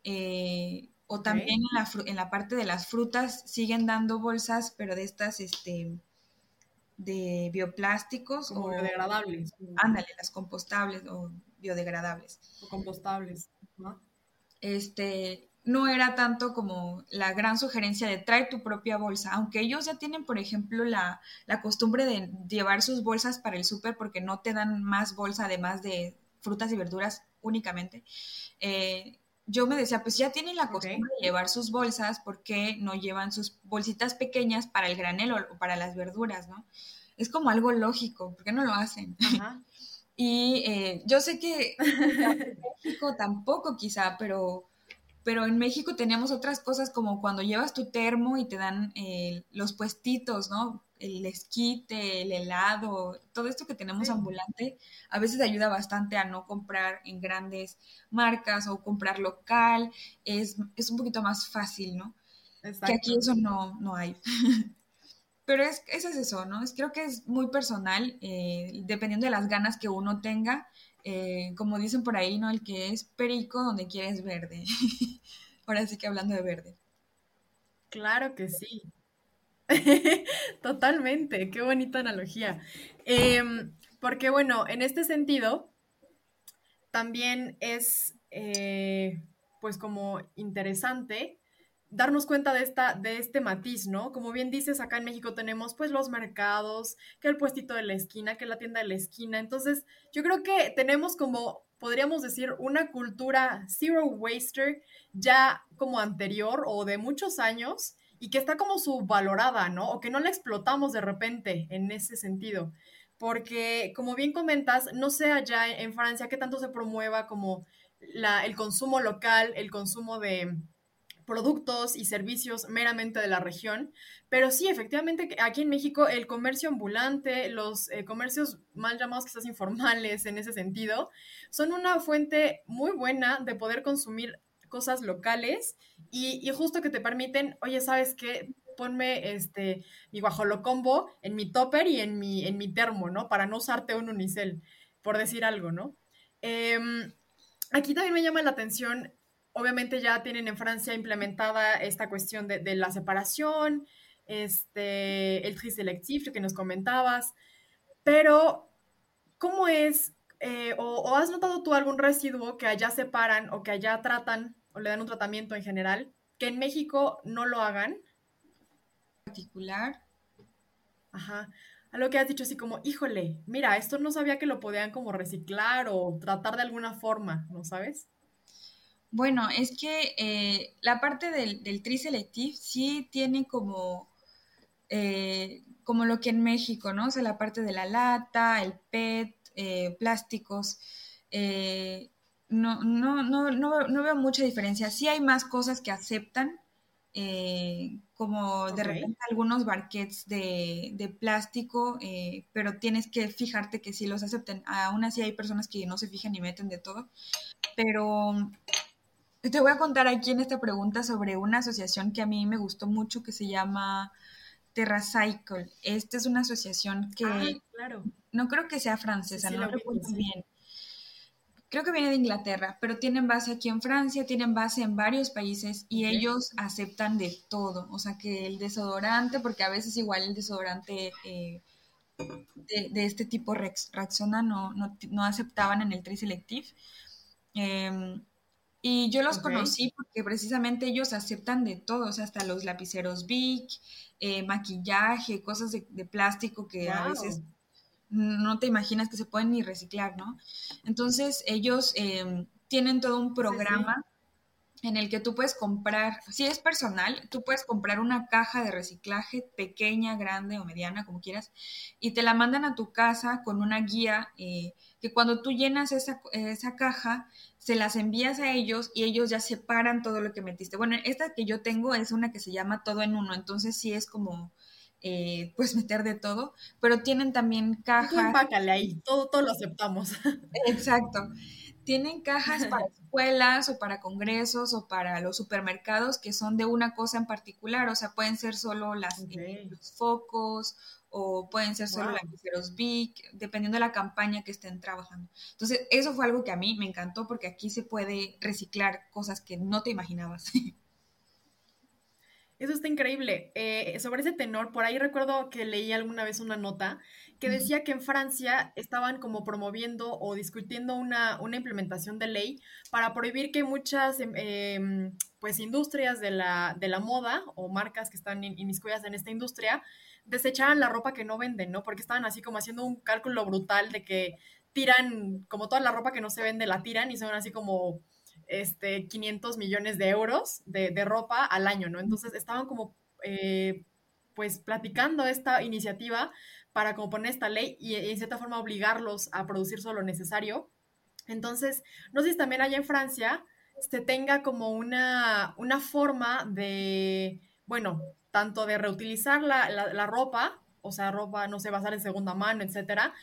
eh, o también en, la, parte de las frutas siguen dando bolsas, pero de estas, este, de bioplásticos o biodegradables. Ándale, las compostables o biodegradables. O compostables. ¿no? Este, no era tanto como la gran sugerencia de trae tu propia bolsa, aunque ellos ya tienen, por ejemplo, la, la costumbre de llevar sus bolsas para el súper porque no te dan más bolsa además de frutas y verduras únicamente, eh, yo me decía, pues ya tienen la costumbre de llevar sus bolsas, ¿por qué no llevan sus bolsitas pequeñas para el granelo o para las verduras, no? Es como algo lógico, ¿por qué no lo hacen? y eh, yo sé que en México tampoco quizá, pero, pero en México tenemos otras cosas como cuando llevas tu termo y te dan eh, los puestitos, ¿no? El esquite, el helado, todo esto que tenemos ambulante, a veces ayuda bastante a no comprar en grandes marcas o comprar local, es, un poquito más fácil, ¿no? Que aquí eso no, no hay. Pero es, eso es eso, ¿no? Es, creo que es muy personal, eh, dependiendo de las ganas que uno tenga. Eh, como dicen por ahí, ¿no? El que es perico donde quieres verde. Ahora sí que hablando de verde. Claro que sí. Totalmente, qué bonita analogía. Em, porque bueno, en este sentido, también es eh, pues como interesante darnos cuenta de, esta, de este matiz, ¿no? Como bien dices, acá en México tenemos pues los mercados, que el puestito de la esquina, que la tienda de la esquina. Entonces, yo creo que tenemos como, podríamos decir, una cultura zero waster ya como anterior o de muchos años y que está como subvalorada, ¿no? O que no la explotamos de repente en ese sentido. Porque, como bien comentas, no sé allá en Francia qué tanto se promueva como el consumo local, el consumo de productos y servicios meramente de la región, pero sí, efectivamente, aquí en México el comercio ambulante, los eh, comercios mal llamados quizás informales en ese sentido, son una fuente muy buena de poder consumir cosas locales y, justo que te permiten, oye, ¿sabes qué? Ponme este, mi guajolocombo en mi topper y en mi, en mi termo, ¿no? Para no usarte un unicel, por decir algo, ¿no? Em, aquí también me llama la atención, obviamente ya tienen en Francia implementada esta cuestión de, la separación, este, el tri que nos comentabas, pero ¿cómo es eh, o, has notado tú algún residuo que allá separan o que allá tratan o le dan un tratamiento en general, que en México no lo hagan. Particular. Ajá. A lo que has dicho así como, híjole, mira, esto no sabía que lo podían como reciclar o tratar de alguna forma, ¿no sabes? Bueno, es que eh, la parte del, del tri selective sí tiene como, eh, como lo que en México, ¿no? O sea, la parte de la lata, el PET, eh, plásticos. No, no, no, no veo mucha diferencia. Sí hay más cosas que aceptan, eh, como de repente algunos barquets de, plástico, eh, pero tienes que fijarte que sí los acepten. Aún así hay personas que no se fijan y meten de todo. Pero te voy a contar aquí en esta pregunta sobre una asociación que a mí me gustó mucho que se llama TerraCycle. Esta es una asociación que ah, claro. no creo que sea francesa, no recuerdo bien creo que viene de Inglaterra, pero tienen base aquí en Francia, tienen base en varios países y ellos aceptan de todo. O sea, que el desodorante, porque a veces igual el desodorante eh, de, este tipo Rexona no, no, aceptaban en el Triselective. Em, y yo los conocí porque precisamente ellos aceptan de todo, o sea, hasta los lapiceros Bic, eh, maquillaje, cosas de, plástico que a veces no te imaginas que se pueden ni reciclar, ¿no? Entonces ellos em, tienen todo un programa en el que tú puedes comprar, si es personal, tú puedes comprar una caja de reciclaje pequeña, grande o mediana, como quieras, y te la mandan a tu casa con una guía eh, que cuando tú llenas esa, esa caja, se las envías a ellos y ellos ya separan todo lo que metiste. Bueno, esta que yo tengo es una que se llama todo en uno, entonces sí es como eh, pues meter de todo, pero tienen también cajas. ahí, todo, todo lo aceptamos. Exacto. Tienen cajas para escuelas o para congresos o para los supermercados que son de una cosa en particular, o sea, pueden ser solo las, eh, los focos o pueden ser solo lapiceros big, dependiendo de la campaña que estén trabajando. Entonces, eso fue algo que a mí me encantó porque aquí se puede reciclar cosas que no te imaginabas. Eso está increíble. Eh, sobre ese tenor, por ahí recuerdo que leí alguna vez una nota que decía que en Francia estaban como promoviendo o discutiendo una, implementación de ley para prohibir que muchas em, em, pues industrias de la, de la moda o marcas que están inmiscuidas en esta industria desecharan la ropa que no venden, ¿no? Porque estaban así como haciendo un cálculo brutal de que tiran, como toda la ropa que no se vende la tiran y son así como este, 500 millones de euros de, ropa al año, ¿no? Entonces estaban como, eh, pues, platicando esta iniciativa para componer esta ley y, en cierta forma obligarlos a producir solo lo necesario. Entonces, no sé si también allá en Francia se tenga como una, una forma de, bueno, tanto de reutilizar la, la, ropa, o sea, ropa, no sé, basar en segunda mano, etcétera,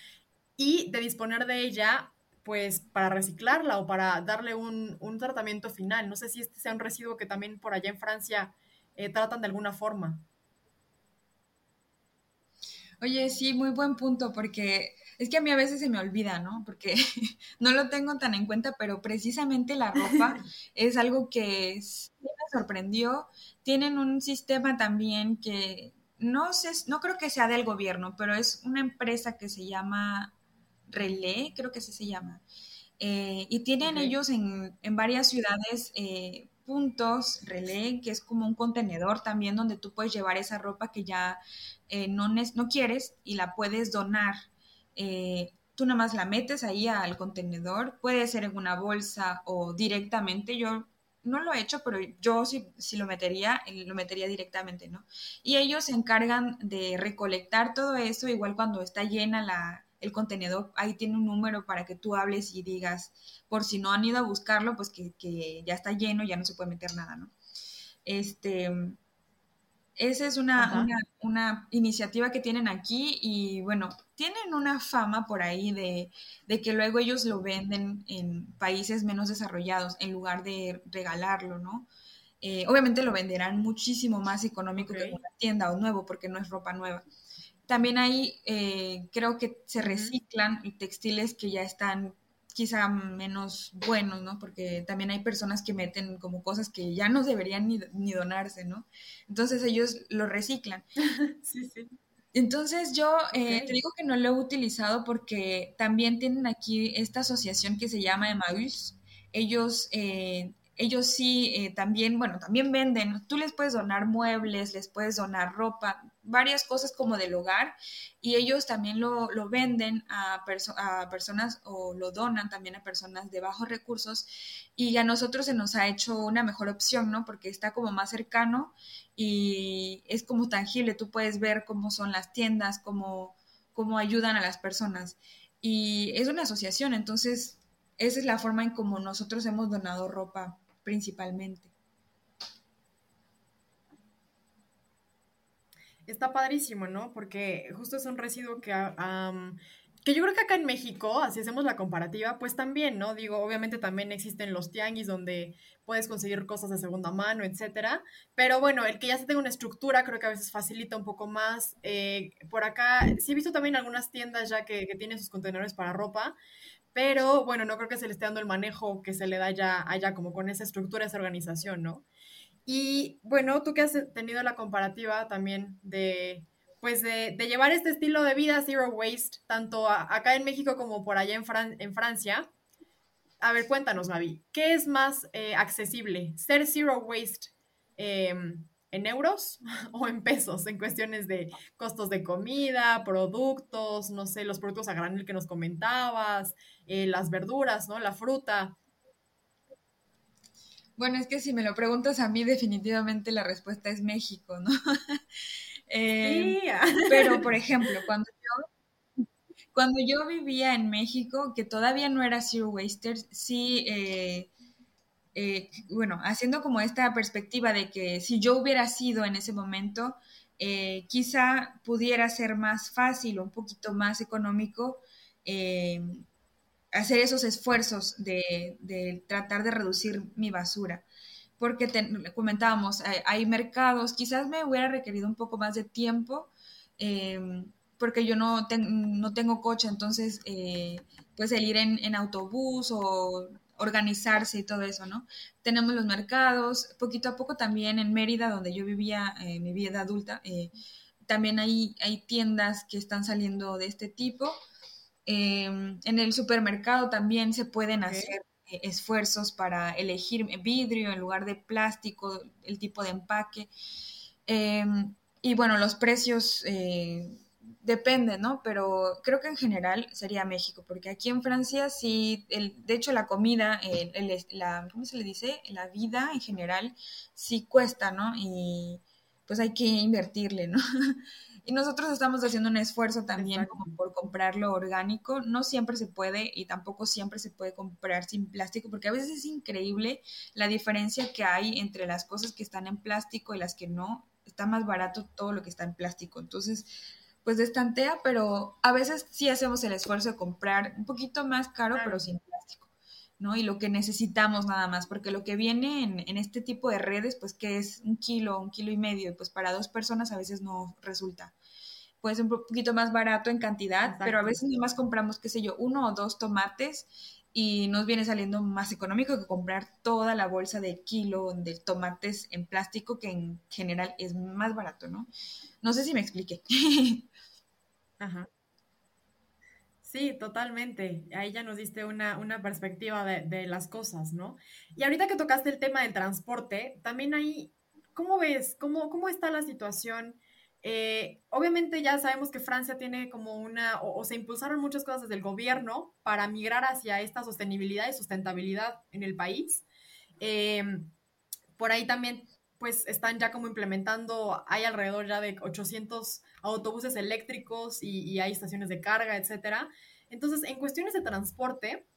y de disponer de ella pues para reciclarla o para darle un, tratamiento final. No sé si este sea un residuo que también por allá en Francia eh, tratan de alguna forma. Oye, sí, muy buen punto, porque es que a mí a veces se me olvida, ¿no? Porque no lo tengo tan en cuenta, pero precisamente la ropa es algo que me sorprendió. Tienen un sistema también que no sé, no creo que sea del gobierno, pero es una empresa que se llama Relé, creo que así se llama. Eh, y tienen ellos en, varias ciudades eh, puntos relé, que es como un contenedor también donde tú puedes llevar esa ropa que ya eh, no, no quieres y la puedes donar. tú nada más la metes ahí al contenedor, puede ser en una bolsa o directamente. Yo no lo he hecho, pero yo sí, si lo metería, lo metería directamente, ¿no? Y ellos se encargan de recolectar todo eso, igual cuando está llena la, el contenedor ahí tiene un número para que tú hables y digas, por si no han ido a buscarlo, pues que, ya está lleno, ya no se puede meter nada, ¿no? Este, esa es una, una, iniciativa que tienen aquí y bueno, tienen una fama por ahí de, que luego ellos lo venden en países menos desarrollados en lugar de regalarlo, ¿no? Eh, obviamente lo venderán muchísimo más económico que una tienda o nuevo porque no es ropa nueva. También hay, eh, creo que se reciclan textiles que ya están quizá menos buenos, ¿no? Porque también hay personas que meten como cosas que ya no deberían ni, donarse, ¿no? Entonces ellos lo reciclan. sí, sí. Entonces yo eh, te digo que no lo he utilizado porque también tienen aquí esta asociación que se llama Emmaüs. Ellos, eh, ellos sí también, bueno, también venden. Tú les puedes donar muebles, les puedes donar ropa, varias cosas como del hogar y ellos también lo, venden a, a, personas o lo donan también a personas de bajos recursos y a nosotros se nos ha hecho una mejor opción, ¿no? Porque está como más cercano y es como tangible, tú puedes ver cómo son las tiendas, cómo, cómo ayudan a las personas y es una asociación, entonces esa es la forma en como nosotros hemos donado ropa principalmente. Está padrísimo, ¿no? Porque justo es un residuo que, que yo creo que acá en México, así hacemos la comparativa, pues también, ¿no? Digo, obviamente también existen los tianguis donde puedes conseguir cosas de segunda mano, etcétera. Pero bueno, el que ya se tenga una estructura creo que a veces facilita un poco más. Eh, por acá, sí he visto también algunas tiendas ya que, que tienen sus contenedores para ropa, pero bueno, no creo que se le esté dando el manejo que se le da ya allá, como con esa estructura, esa organización, ¿no? Y bueno, tú que has tenido la comparativa también de, pues de, llevar este estilo de vida zero waste, tanto acá en México como por allá en, en Francia. A ver, cuéntanos, Mavi, ¿qué es más eh, accesible? ¿Ser zero waste em, en euros o en pesos en cuestiones de costos de comida, productos, no sé, los productos a granel que nos comentabas, eh, las verduras, ¿no? La fruta. Bueno, es que si me lo preguntas a mí, definitivamente la respuesta es México, ¿no? Eh, pero, por ejemplo, cuando yo, cuando yo vivía en México, que todavía no era Zero Waster, sí, eh, eh, bueno, haciendo como esta perspectiva de que si yo hubiera sido en ese momento, quizá pudiera ser más fácil o un poquito más económico hacer esos esfuerzos de, tratar de reducir mi basura. Porque comentábamos, hay, mercados, quizás me hubiera requerido un poco más de tiempo, em, porque yo no, no tengo coche, entonces, eh, pues el ir en, autobús o organizarse y todo eso, ¿no? Tenemos los mercados, poquito a poco también en Mérida, donde yo vivía eh, mi vida adulta, eh, también hay, hay tiendas que están saliendo de este tipo Em, en el supermercado también se pueden hacer eh, esfuerzos para elegir vidrio en lugar de plástico, el tipo de empaque. Em, y bueno, los precios eh, dependen, ¿no? Pero creo que en general sería México, porque aquí en Francia sí, el, de hecho la comida, la, ¿cómo se le dice? La vida en general sí cuesta, ¿no? Y pues hay que invertirle, ¿no? Y nosotros estamos haciendo un esfuerzo también como por comprarlo orgánico. No siempre se puede y tampoco siempre se puede comprar sin plástico, porque a veces es increíble la diferencia que hay entre las cosas que están en plástico y las que no. Está más barato todo lo que está en plástico. Entonces, pues destantea, pero a veces sí hacemos el esfuerzo de comprar un poquito más caro, pero sin plástico. ¿No? Y lo que necesitamos nada más, porque lo que viene en, en, este tipo de redes, pues que es un kilo, un kilo y medio, y pues para dos personas a veces no resulta. Puede ser un poquito más barato en cantidad, pero a veces más compramos, qué sé yo, uno o dos tomates y nos viene saliendo más económico que comprar toda la bolsa de kilo de tomates en plástico, que en general es más barato, ¿no? No sé si me expliqué. Ajá. Sí, totalmente. Ahí ya nos diste una, perspectiva de, las cosas, ¿no? Y ahorita que tocaste el tema del transporte, también ahí, ¿cómo ves? ¿Cómo, cómo está la situación? Eh, obviamente ya sabemos que Francia tiene como una, o, se impulsaron muchas cosas desde el gobierno para migrar hacia esta sostenibilidad y sustentabilidad en el país. Em, por ahí también pues están ya como implementando, hay alrededor ya de 800 autobuses eléctricos y, hay estaciones de carga, etcétera. Entonces, en cuestiones de transporte,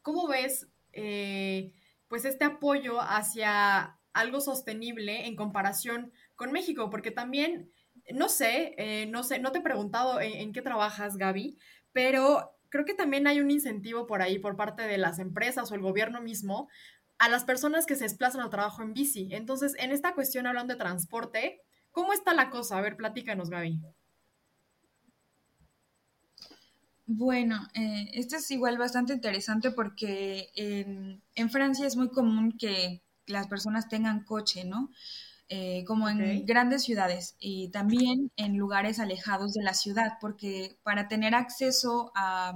¿cómo ves eh, pues este apoyo hacia algo sostenible en comparación con México? Porque también, no sé, eh, no sé, no te he preguntado en, en qué trabajas, Gaby, pero creo que también hay un incentivo por ahí por parte de las empresas o el gobierno mismo a las personas que se desplazan al trabajo en bici. Entonces, en esta cuestión, hablando de transporte, ¿cómo está la cosa? A ver, platícanos, Gaby. Bueno, eh, esto es igual bastante interesante porque en, Francia es muy común que las personas tengan coche, ¿no? Eh, como en grandes ciudades y también en lugares alejados de la ciudad, porque para tener acceso a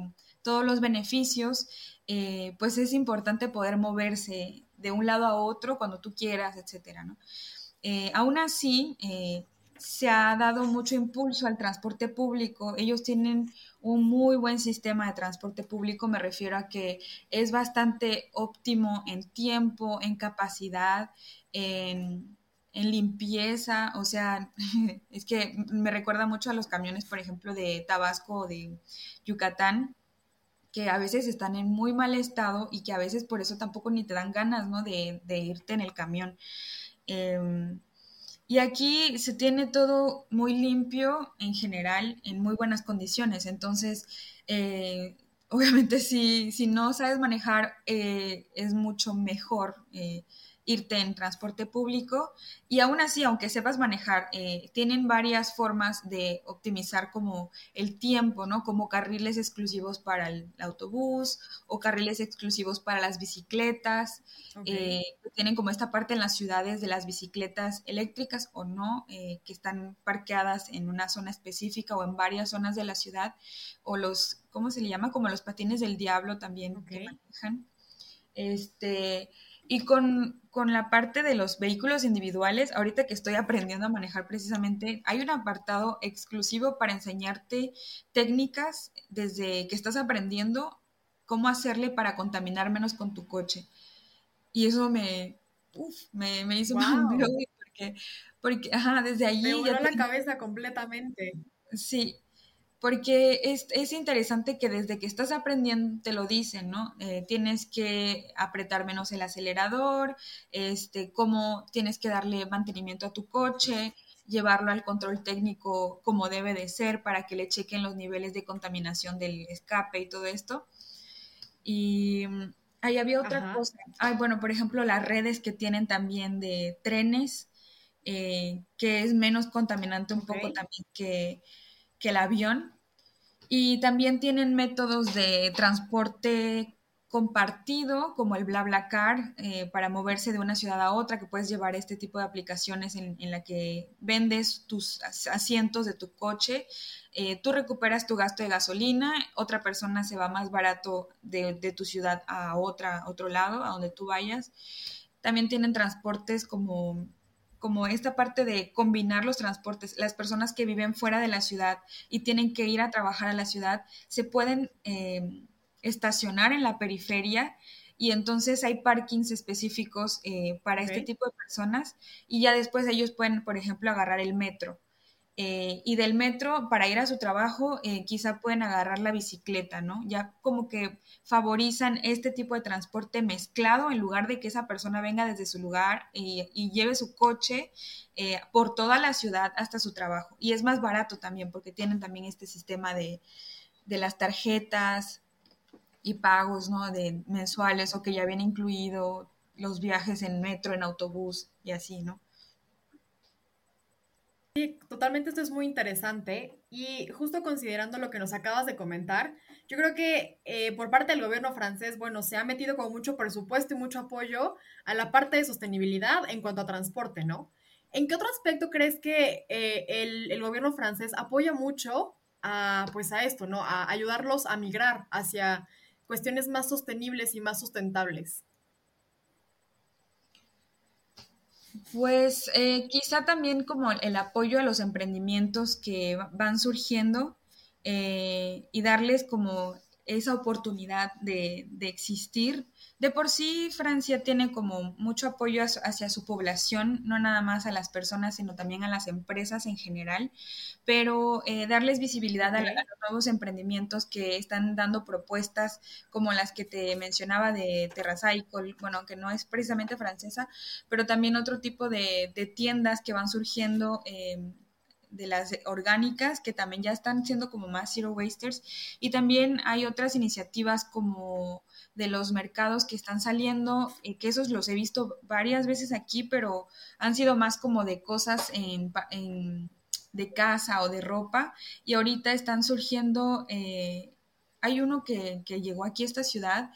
todos los beneficios eh, pues es importante poder moverse de un lado a otro cuando tú quieras, etcétera. Eh, aún así, eh, se ha dado mucho impulso al transporte público. Ellos tienen un muy buen sistema de transporte público, me refiero a que es bastante óptimo en tiempo, en capacidad, en, limpieza, o sea, es que me recuerda mucho a los camiones, por ejemplo, de Tabasco o de Yucatán, que a veces están en muy mal estado y que a veces por eso tampoco ni te dan ganas, ¿no? De, irte en el camión. Em, y aquí se tiene todo muy limpio en general, en muy buenas condiciones. Entonces, eh, obviamente si, si, no sabes manejar, eh, es mucho mejor eh, irte en transporte público y aún así, aunque sepas manejar, eh, tienen varias formas de optimizar como el tiempo, ¿no? Como carriles exclusivos para el autobús o carriles exclusivos para las bicicletas. Eh, tienen como esta parte en las ciudades de las bicicletas eléctricas o no, eh, que están parqueadas en una zona específica o en varias zonas de la ciudad, o los, ¿cómo se le llama? Como los patines del diablo también que manejan. Este, y con, la parte de los vehículos individuales, ahorita que estoy aprendiendo a manejar precisamente, hay un apartado exclusivo para enseñarte técnicas desde que estás aprendiendo cómo hacerle para contaminar menos con tu coche. Y eso me, me, me, hizo un porque, porque ajá, desde allí... Me voló la cabeza completamente. Sí, porque es, es, interesante que desde que estás aprendiendo te lo dicen, ¿no? Eh, tienes que apretar menos el acelerador, este, cómo tienes que darle mantenimiento a tu coche, llevarlo al control técnico como debe de ser para que le chequen los niveles de contaminación del escape y todo esto. Y mm, ahí había otra cosa. Ay, bueno, por ejemplo, las redes que tienen también de trenes, eh, que es menos contaminante un poco también que que el avión. Y también tienen métodos de transporte compartido, como el BlaBlaCar, eh, para moverse de una ciudad a otra, que puedes llevar este tipo de aplicaciones en, la que vendes tus asientos de tu coche, eh, tú recuperas tu gasto de gasolina, otra persona se va más barato de, de tu ciudad a otra, otro lado, a donde tú vayas. También tienen transportes como como esta parte de combinar los transportes. Las personas que viven fuera de la ciudad y tienen que ir a trabajar a la ciudad se pueden eh, estacionar en la periferia y entonces hay parkings específicos eh, para este tipo de personas y ya después ellos pueden, por ejemplo, agarrar el metro. Eh, y del metro para ir a su trabajo eh, quizá pueden agarrar la bicicleta, ¿no? Ya como que favorizan este tipo de transporte mezclado en lugar de que esa persona venga desde su lugar y, lleve su coche eh, por toda la ciudad hasta su trabajo. Y es más barato también porque tienen también este sistema de, de las tarjetas y pagos, ¿no? De mensuales o que ya viene incluido los viajes en metro, en autobús y así, ¿no? Sí, totalmente esto es muy interesante y justo considerando lo que nos acabas de comentar, yo creo que eh, por parte del gobierno francés, bueno, se ha metido con mucho presupuesto y mucho apoyo a la parte de sostenibilidad en cuanto a transporte, ¿no? ¿En qué otro aspecto crees que eh, el, el, gobierno francés apoya mucho a, pues a esto, ¿no? A ayudarlos a migrar hacia cuestiones más sostenibles y más sustentables? Pues eh, quizá también como el apoyo a los emprendimientos que van surgiendo eh, y darles como esa oportunidad de, de existir de por sí, Francia tiene como mucho apoyo hacia su población, no nada más a las personas, sino también a las empresas en general, pero eh, darles visibilidad a, los nuevos emprendimientos que están dando propuestas como las que te mencionaba de Terracycle, bueno, que no es precisamente francesa, pero también otro tipo de, tiendas que van surgiendo. Em, de las orgánicas que también ya están siendo como más zero wasters y también hay otras iniciativas como de los mercados que están saliendo, eh, que esos los he visto varias veces aquí, pero han sido más como de cosas en, de casa o de ropa, y ahorita están surgiendo, eh, hay uno que, que llegó aquí a esta ciudad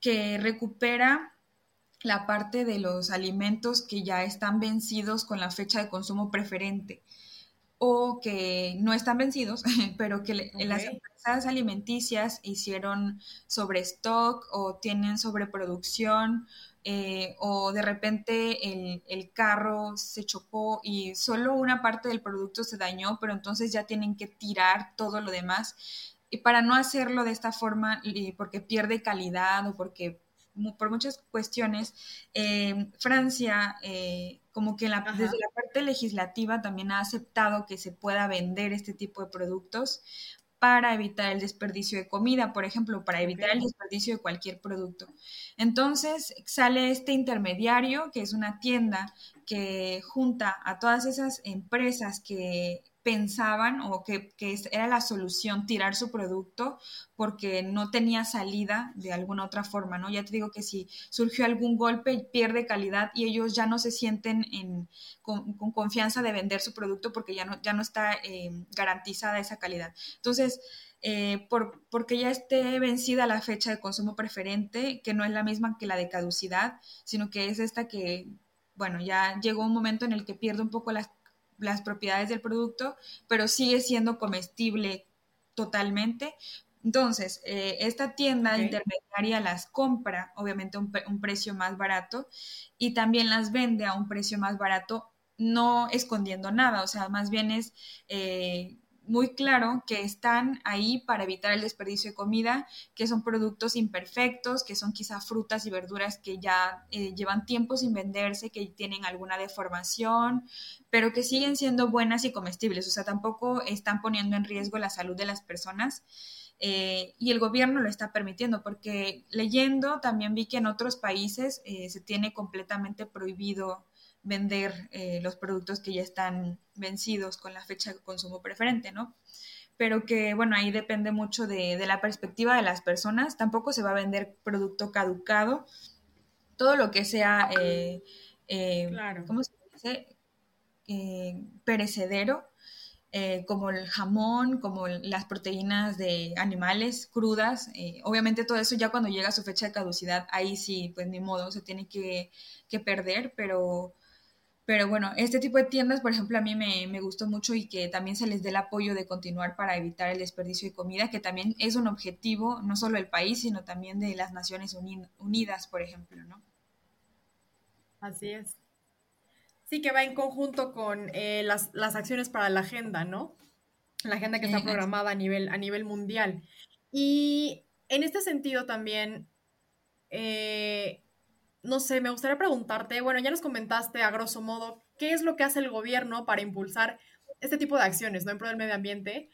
que recupera la parte de los alimentos que ya están vencidos con la fecha de consumo preferente o que no están vencidos, pero que las empresas alimenticias hicieron sobre stock o tienen sobreproducción eh, o de repente el, el, carro se chocó y solo una parte del producto se dañó, pero entonces ya tienen que tirar todo lo demás. Y para no hacerlo de esta forma, porque pierde calidad o porque por muchas cuestiones, eh, Francia, eh, como que la, desde la parte legislativa también ha aceptado que se pueda vender este tipo de productos para evitar el desperdicio de comida, por ejemplo, para evitar el desperdicio de cualquier producto. Entonces sale este intermediario, que es una tienda que junta a todas esas empresas que pensaban o que, era la solución tirar su producto porque no tenía salida de alguna otra forma, ¿no? Ya te digo que si surgió algún golpe pierde calidad y ellos ya no se sienten con, confianza de vender su producto porque ya no, ya no está eh, garantizada esa calidad. Entonces, eh, por, porque ya esté vencida la fecha de consumo preferente, que no es la misma que la de caducidad, sino que es esta que, bueno, ya llegó un momento en el que pierde un poco las las propiedades del producto, pero sigue siendo comestible totalmente. Entonces, eh, esta tienda intermediaria las compra, obviamente, a un, precio más barato y también las vende a un precio más barato, no escondiendo nada, o sea, más bien es eh, muy claro que están ahí para evitar el desperdicio de comida, que son productos imperfectos, que son quizá frutas y verduras que ya eh, llevan tiempo sin venderse, que tienen alguna deformación, pero que siguen siendo buenas y comestibles. O sea, tampoco están poniendo en riesgo la salud de las personas. Eh, y el gobierno lo está permitiendo, porque leyendo también vi que en otros países eh, se tiene completamente prohibido vender eh, los productos que ya están vencidos con la fecha de consumo preferente, ¿no? Pero que, bueno, ahí depende mucho de, la perspectiva de las personas. Tampoco se va a vender producto caducado. Todo lo que sea, eh, eh, ¿cómo se dice? perecedero, como el jamón, como las proteínas de animales crudas. obviamente todo eso ya cuando llega a su fecha de caducidad, ahí sí, pues ni modo, se tiene que, que perder, pero pero bueno, este tipo de tiendas, por ejemplo, a mí me, gustó mucho y que también se les dé el apoyo de continuar para evitar el desperdicio de comida, que también es un objetivo no solo del país, sino también de las Naciones Unidas, por ejemplo, ¿no? Así es. Sí, que va en conjunto con eh, las, acciones para la agenda, ¿no? La agenda que está programada a nivel, a nivel mundial. Y en este sentido también, eh, no sé, me gustaría preguntarte, bueno, ya nos comentaste a grosso modo qué es lo que hace el gobierno para impulsar este tipo de acciones, ¿no? En pro del medio ambiente,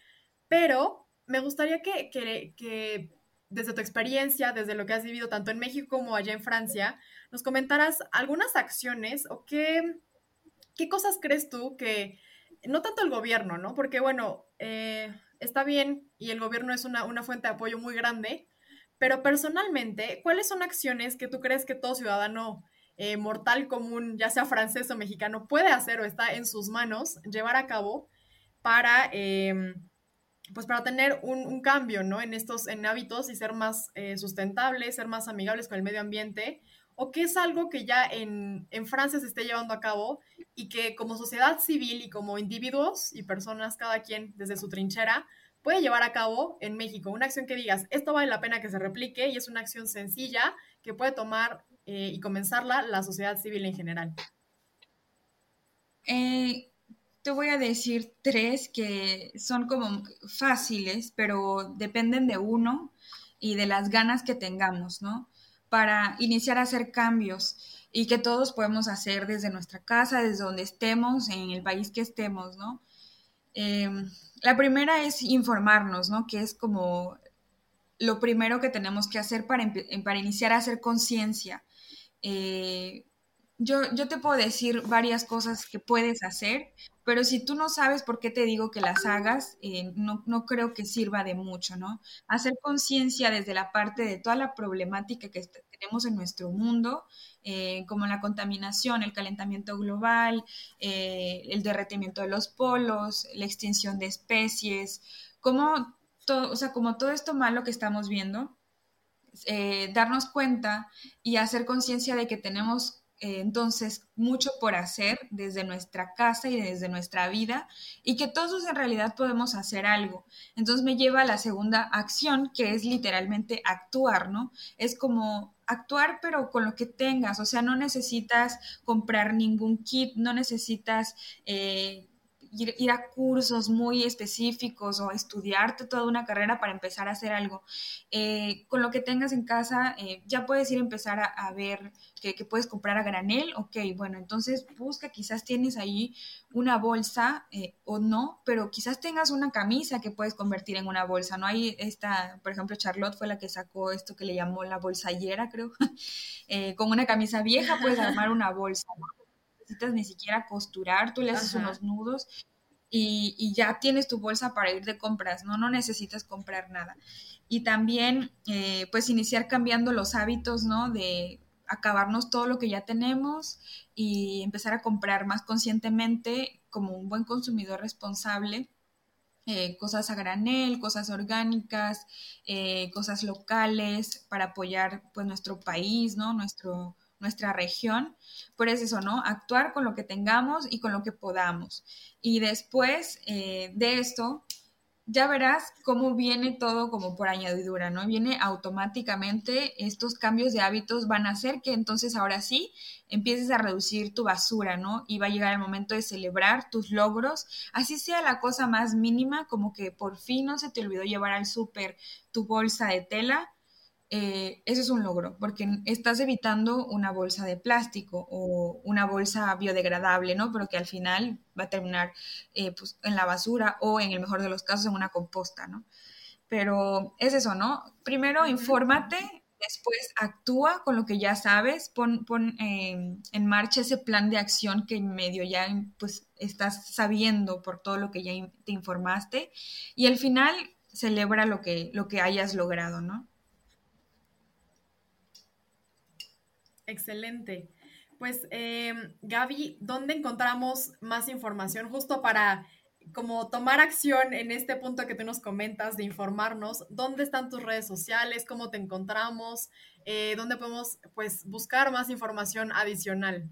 pero me gustaría que, que, desde tu experiencia, desde lo que has vivido tanto en México como allá en Francia, nos comentaras algunas acciones o qué, qué cosas crees tú que, no tanto el gobierno, ¿no? Porque bueno, eh, está bien y el gobierno es una, una fuente de apoyo muy grande, pero personalmente, ¿cuáles son acciones que tú crees que todo ciudadano eh, mortal común, ya sea francés o mexicano, puede hacer o está en sus manos llevar a cabo para, em, pues para tener un, cambio ¿no? en estos en hábitos y ser más eh, sustentables, ser más amigables con el medio ambiente? ¿O qué es algo que ya en, en Francia se esté llevando a cabo y que como sociedad civil y como individuos y personas, cada quien desde su trinchera, puede llevar a cabo en México? Una acción que digas, esto vale la pena que se replique y es una acción sencilla que puede tomar eh, y comenzarla la sociedad civil en general. Eh, te voy a decir tres que son como fáciles, pero dependen de uno y de las ganas que tengamos, ¿no? Para iniciar a hacer cambios y que todos podemos hacer desde nuestra casa, desde donde estemos, en el país que estemos, ¿no? Em, la primera es informarnos, ¿no? Que es como lo primero que tenemos que hacer para, para iniciar a hacer conciencia. Eh, yo, yo, te puedo decir varias cosas que puedes hacer, pero si tú no sabes por qué te digo que las hagas, eh, no, no, creo que sirva de mucho, ¿no? Hacer conciencia desde la parte de toda la problemática que tenemos en nuestro mundo, eh, como la contaminación, el calentamiento global, eh, el derretimiento de los polos, la extinción de especies, como todo, o sea, como todo esto malo que estamos viendo, eh, darnos cuenta y hacer conciencia de que tenemos entonces mucho por hacer desde nuestra casa y desde nuestra vida y que todos en realidad podemos hacer algo. Entonces me lleva a la segunda acción que es literalmente actuar, ¿no? Es como actuar pero con lo que tengas, o sea, no necesitas comprar ningún kit, no necesitas... Eh, ir, a cursos muy específicos o estudiarte toda una carrera para empezar a hacer algo. Eh, con lo que tengas en casa, eh, ya puedes ir a empezar a, ver que, puedes comprar a granel. Ok, bueno, entonces busca, quizás tienes ahí una bolsa eh, o no, pero quizás tengas una camisa que puedes convertir en una bolsa. No hay esta, por ejemplo, Charlotte fue la que sacó esto que le llamó la bolsallera, creo. con una camisa vieja puedes armar una bolsa. ¿no? Necesitas ni siquiera costurar, tú le haces unos nudos y, ya tienes tu bolsa para ir de compras, ¿no? No necesitas comprar nada. Y también, eh, pues, iniciar cambiando los hábitos, ¿no? De acabarnos todo lo que ya tenemos y empezar a comprar más conscientemente como un buen consumidor responsable. Eh, cosas a granel, cosas orgánicas, eh, cosas locales para apoyar pues nuestro país, ¿no? Nuestro, nuestra región. Por eso eso, ¿no? Actuar con lo que tengamos y con lo que podamos. Y después eh, de esto, ya verás cómo viene todo como por añadidura, ¿no? Viene automáticamente, estos cambios de hábitos van a hacer que entonces ahora sí empieces a reducir tu basura, ¿no? Y va a llegar el momento de celebrar tus logros, así sea la cosa más mínima, como que por fin no se te olvidó llevar al súper tu bolsa de tela, eh, eso es un logro, porque estás evitando una bolsa de plástico o una bolsa biodegradable, ¿no? Pero que al final va a terminar eh, pues, en la basura o en el mejor de los casos en una composta, ¿no? Pero es eso, ¿no? Primero infórmate, después actúa con lo que ya sabes, pon, em, en marcha ese plan de acción que en medio ya pues estás sabiendo por todo lo que ya te informaste y al final celebra lo que, lo que hayas logrado, ¿no? Excelente. Pues em, Gaby, ¿dónde encontramos más información justo para como tomar acción en este punto que tú nos comentas de informarnos? ¿Dónde están tus redes sociales? ¿Cómo te encontramos? Eh, ¿Dónde podemos pues buscar más información adicional?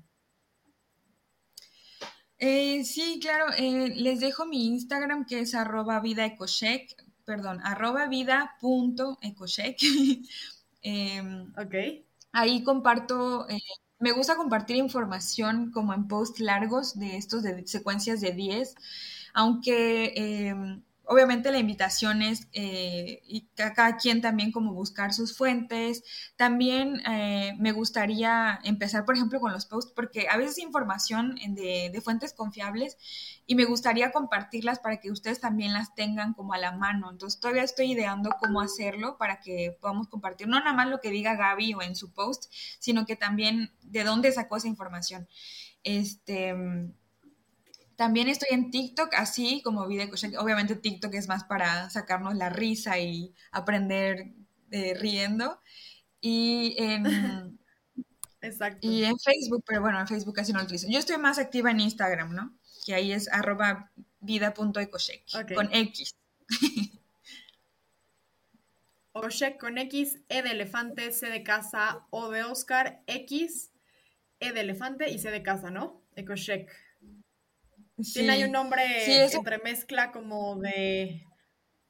Eh, sí, claro, eh, les dejo mi Instagram que es arroba vida perdón, arroba vida punto em, ok. Ahí comparto, eh, me gusta compartir información como en posts largos de estos de secuencias de 10, aunque em, obviamente la invitación es eh, y cada quien también como buscar sus fuentes. También eh, me gustaría empezar, por ejemplo, con los posts, porque a veces información de, de, fuentes confiables y me gustaría compartirlas para que ustedes también las tengan como a la mano. Entonces todavía estoy ideando cómo hacerlo para que podamos compartir, no nada más lo que diga Gaby o en su post, sino que también de dónde sacó esa información. Este también estoy en TikTok, así como Video Obviamente TikTok es más para sacarnos la risa y aprender eh, riendo. Y en, Exacto. y en Facebook, pero bueno, en Facebook casi no lo utilizo. Yo estoy más activa en Instagram, ¿no? Que ahí es arroba vida.ecocheck, con X. Oshek con X, E de elefante, C de casa, O de Oscar, X, E de elefante y C de casa, ¿no? Ecocheck. Tiene ahí un nombre entre mezcla como de,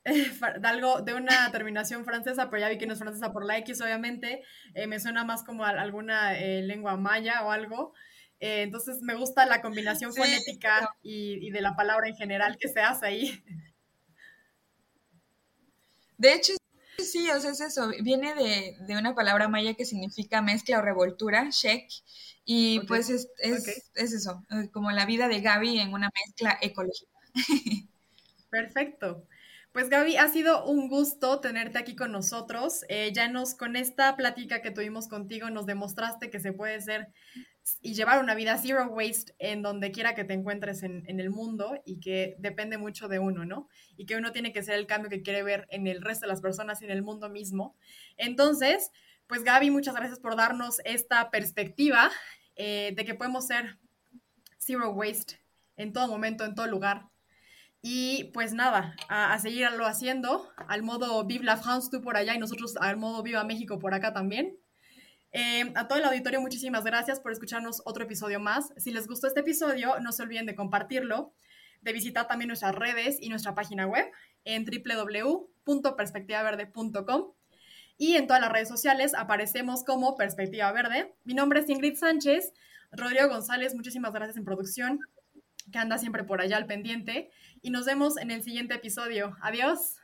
de algo, de una terminación francesa, pero ya vi que no es francesa por la X, obviamente. Eh, me suena más como a alguna eh, lengua maya o algo. Eh, entonces me gusta la combinación fonética y, de la palabra en general que se hace ahí. De hecho, sí, o sea, es eso. Viene de, de una palabra maya que significa mezcla o revoltura, shek, y pues es, es, eso, eh, como la vida de Gaby en una mezcla ecológica. Perfecto. Pues Gaby, ha sido un gusto tenerte aquí con nosotros. Eh, ya nos, con esta plática que tuvimos contigo, nos demostraste que se puede ser y llevar una vida zero waste en donde quiera que te encuentres en, en, el mundo y que depende mucho de uno, ¿no? Y que uno tiene que ser el cambio que quiere ver en el resto de las personas y en el mundo mismo. Entonces, pues Gaby, muchas gracias por darnos esta perspectiva eh, de que podemos ser zero waste en todo momento, en todo lugar. Y pues nada, a, seguirlo haciendo, al modo Vive la France tú por allá y nosotros al modo Viva México por acá también. Eh, a todo el auditorio, muchísimas gracias por escucharnos otro episodio más. Si les gustó este episodio, no se olviden de compartirlo, de visitar también nuestras redes y nuestra página web en www.perspectivaverde.com. Y en todas las redes sociales aparecemos como Perspectiva Verde. Mi nombre es Ingrid Sánchez. Rodrigo González, muchísimas gracias en producción, que anda siempre por allá al pendiente. Y nos vemos en el siguiente episodio. Adiós.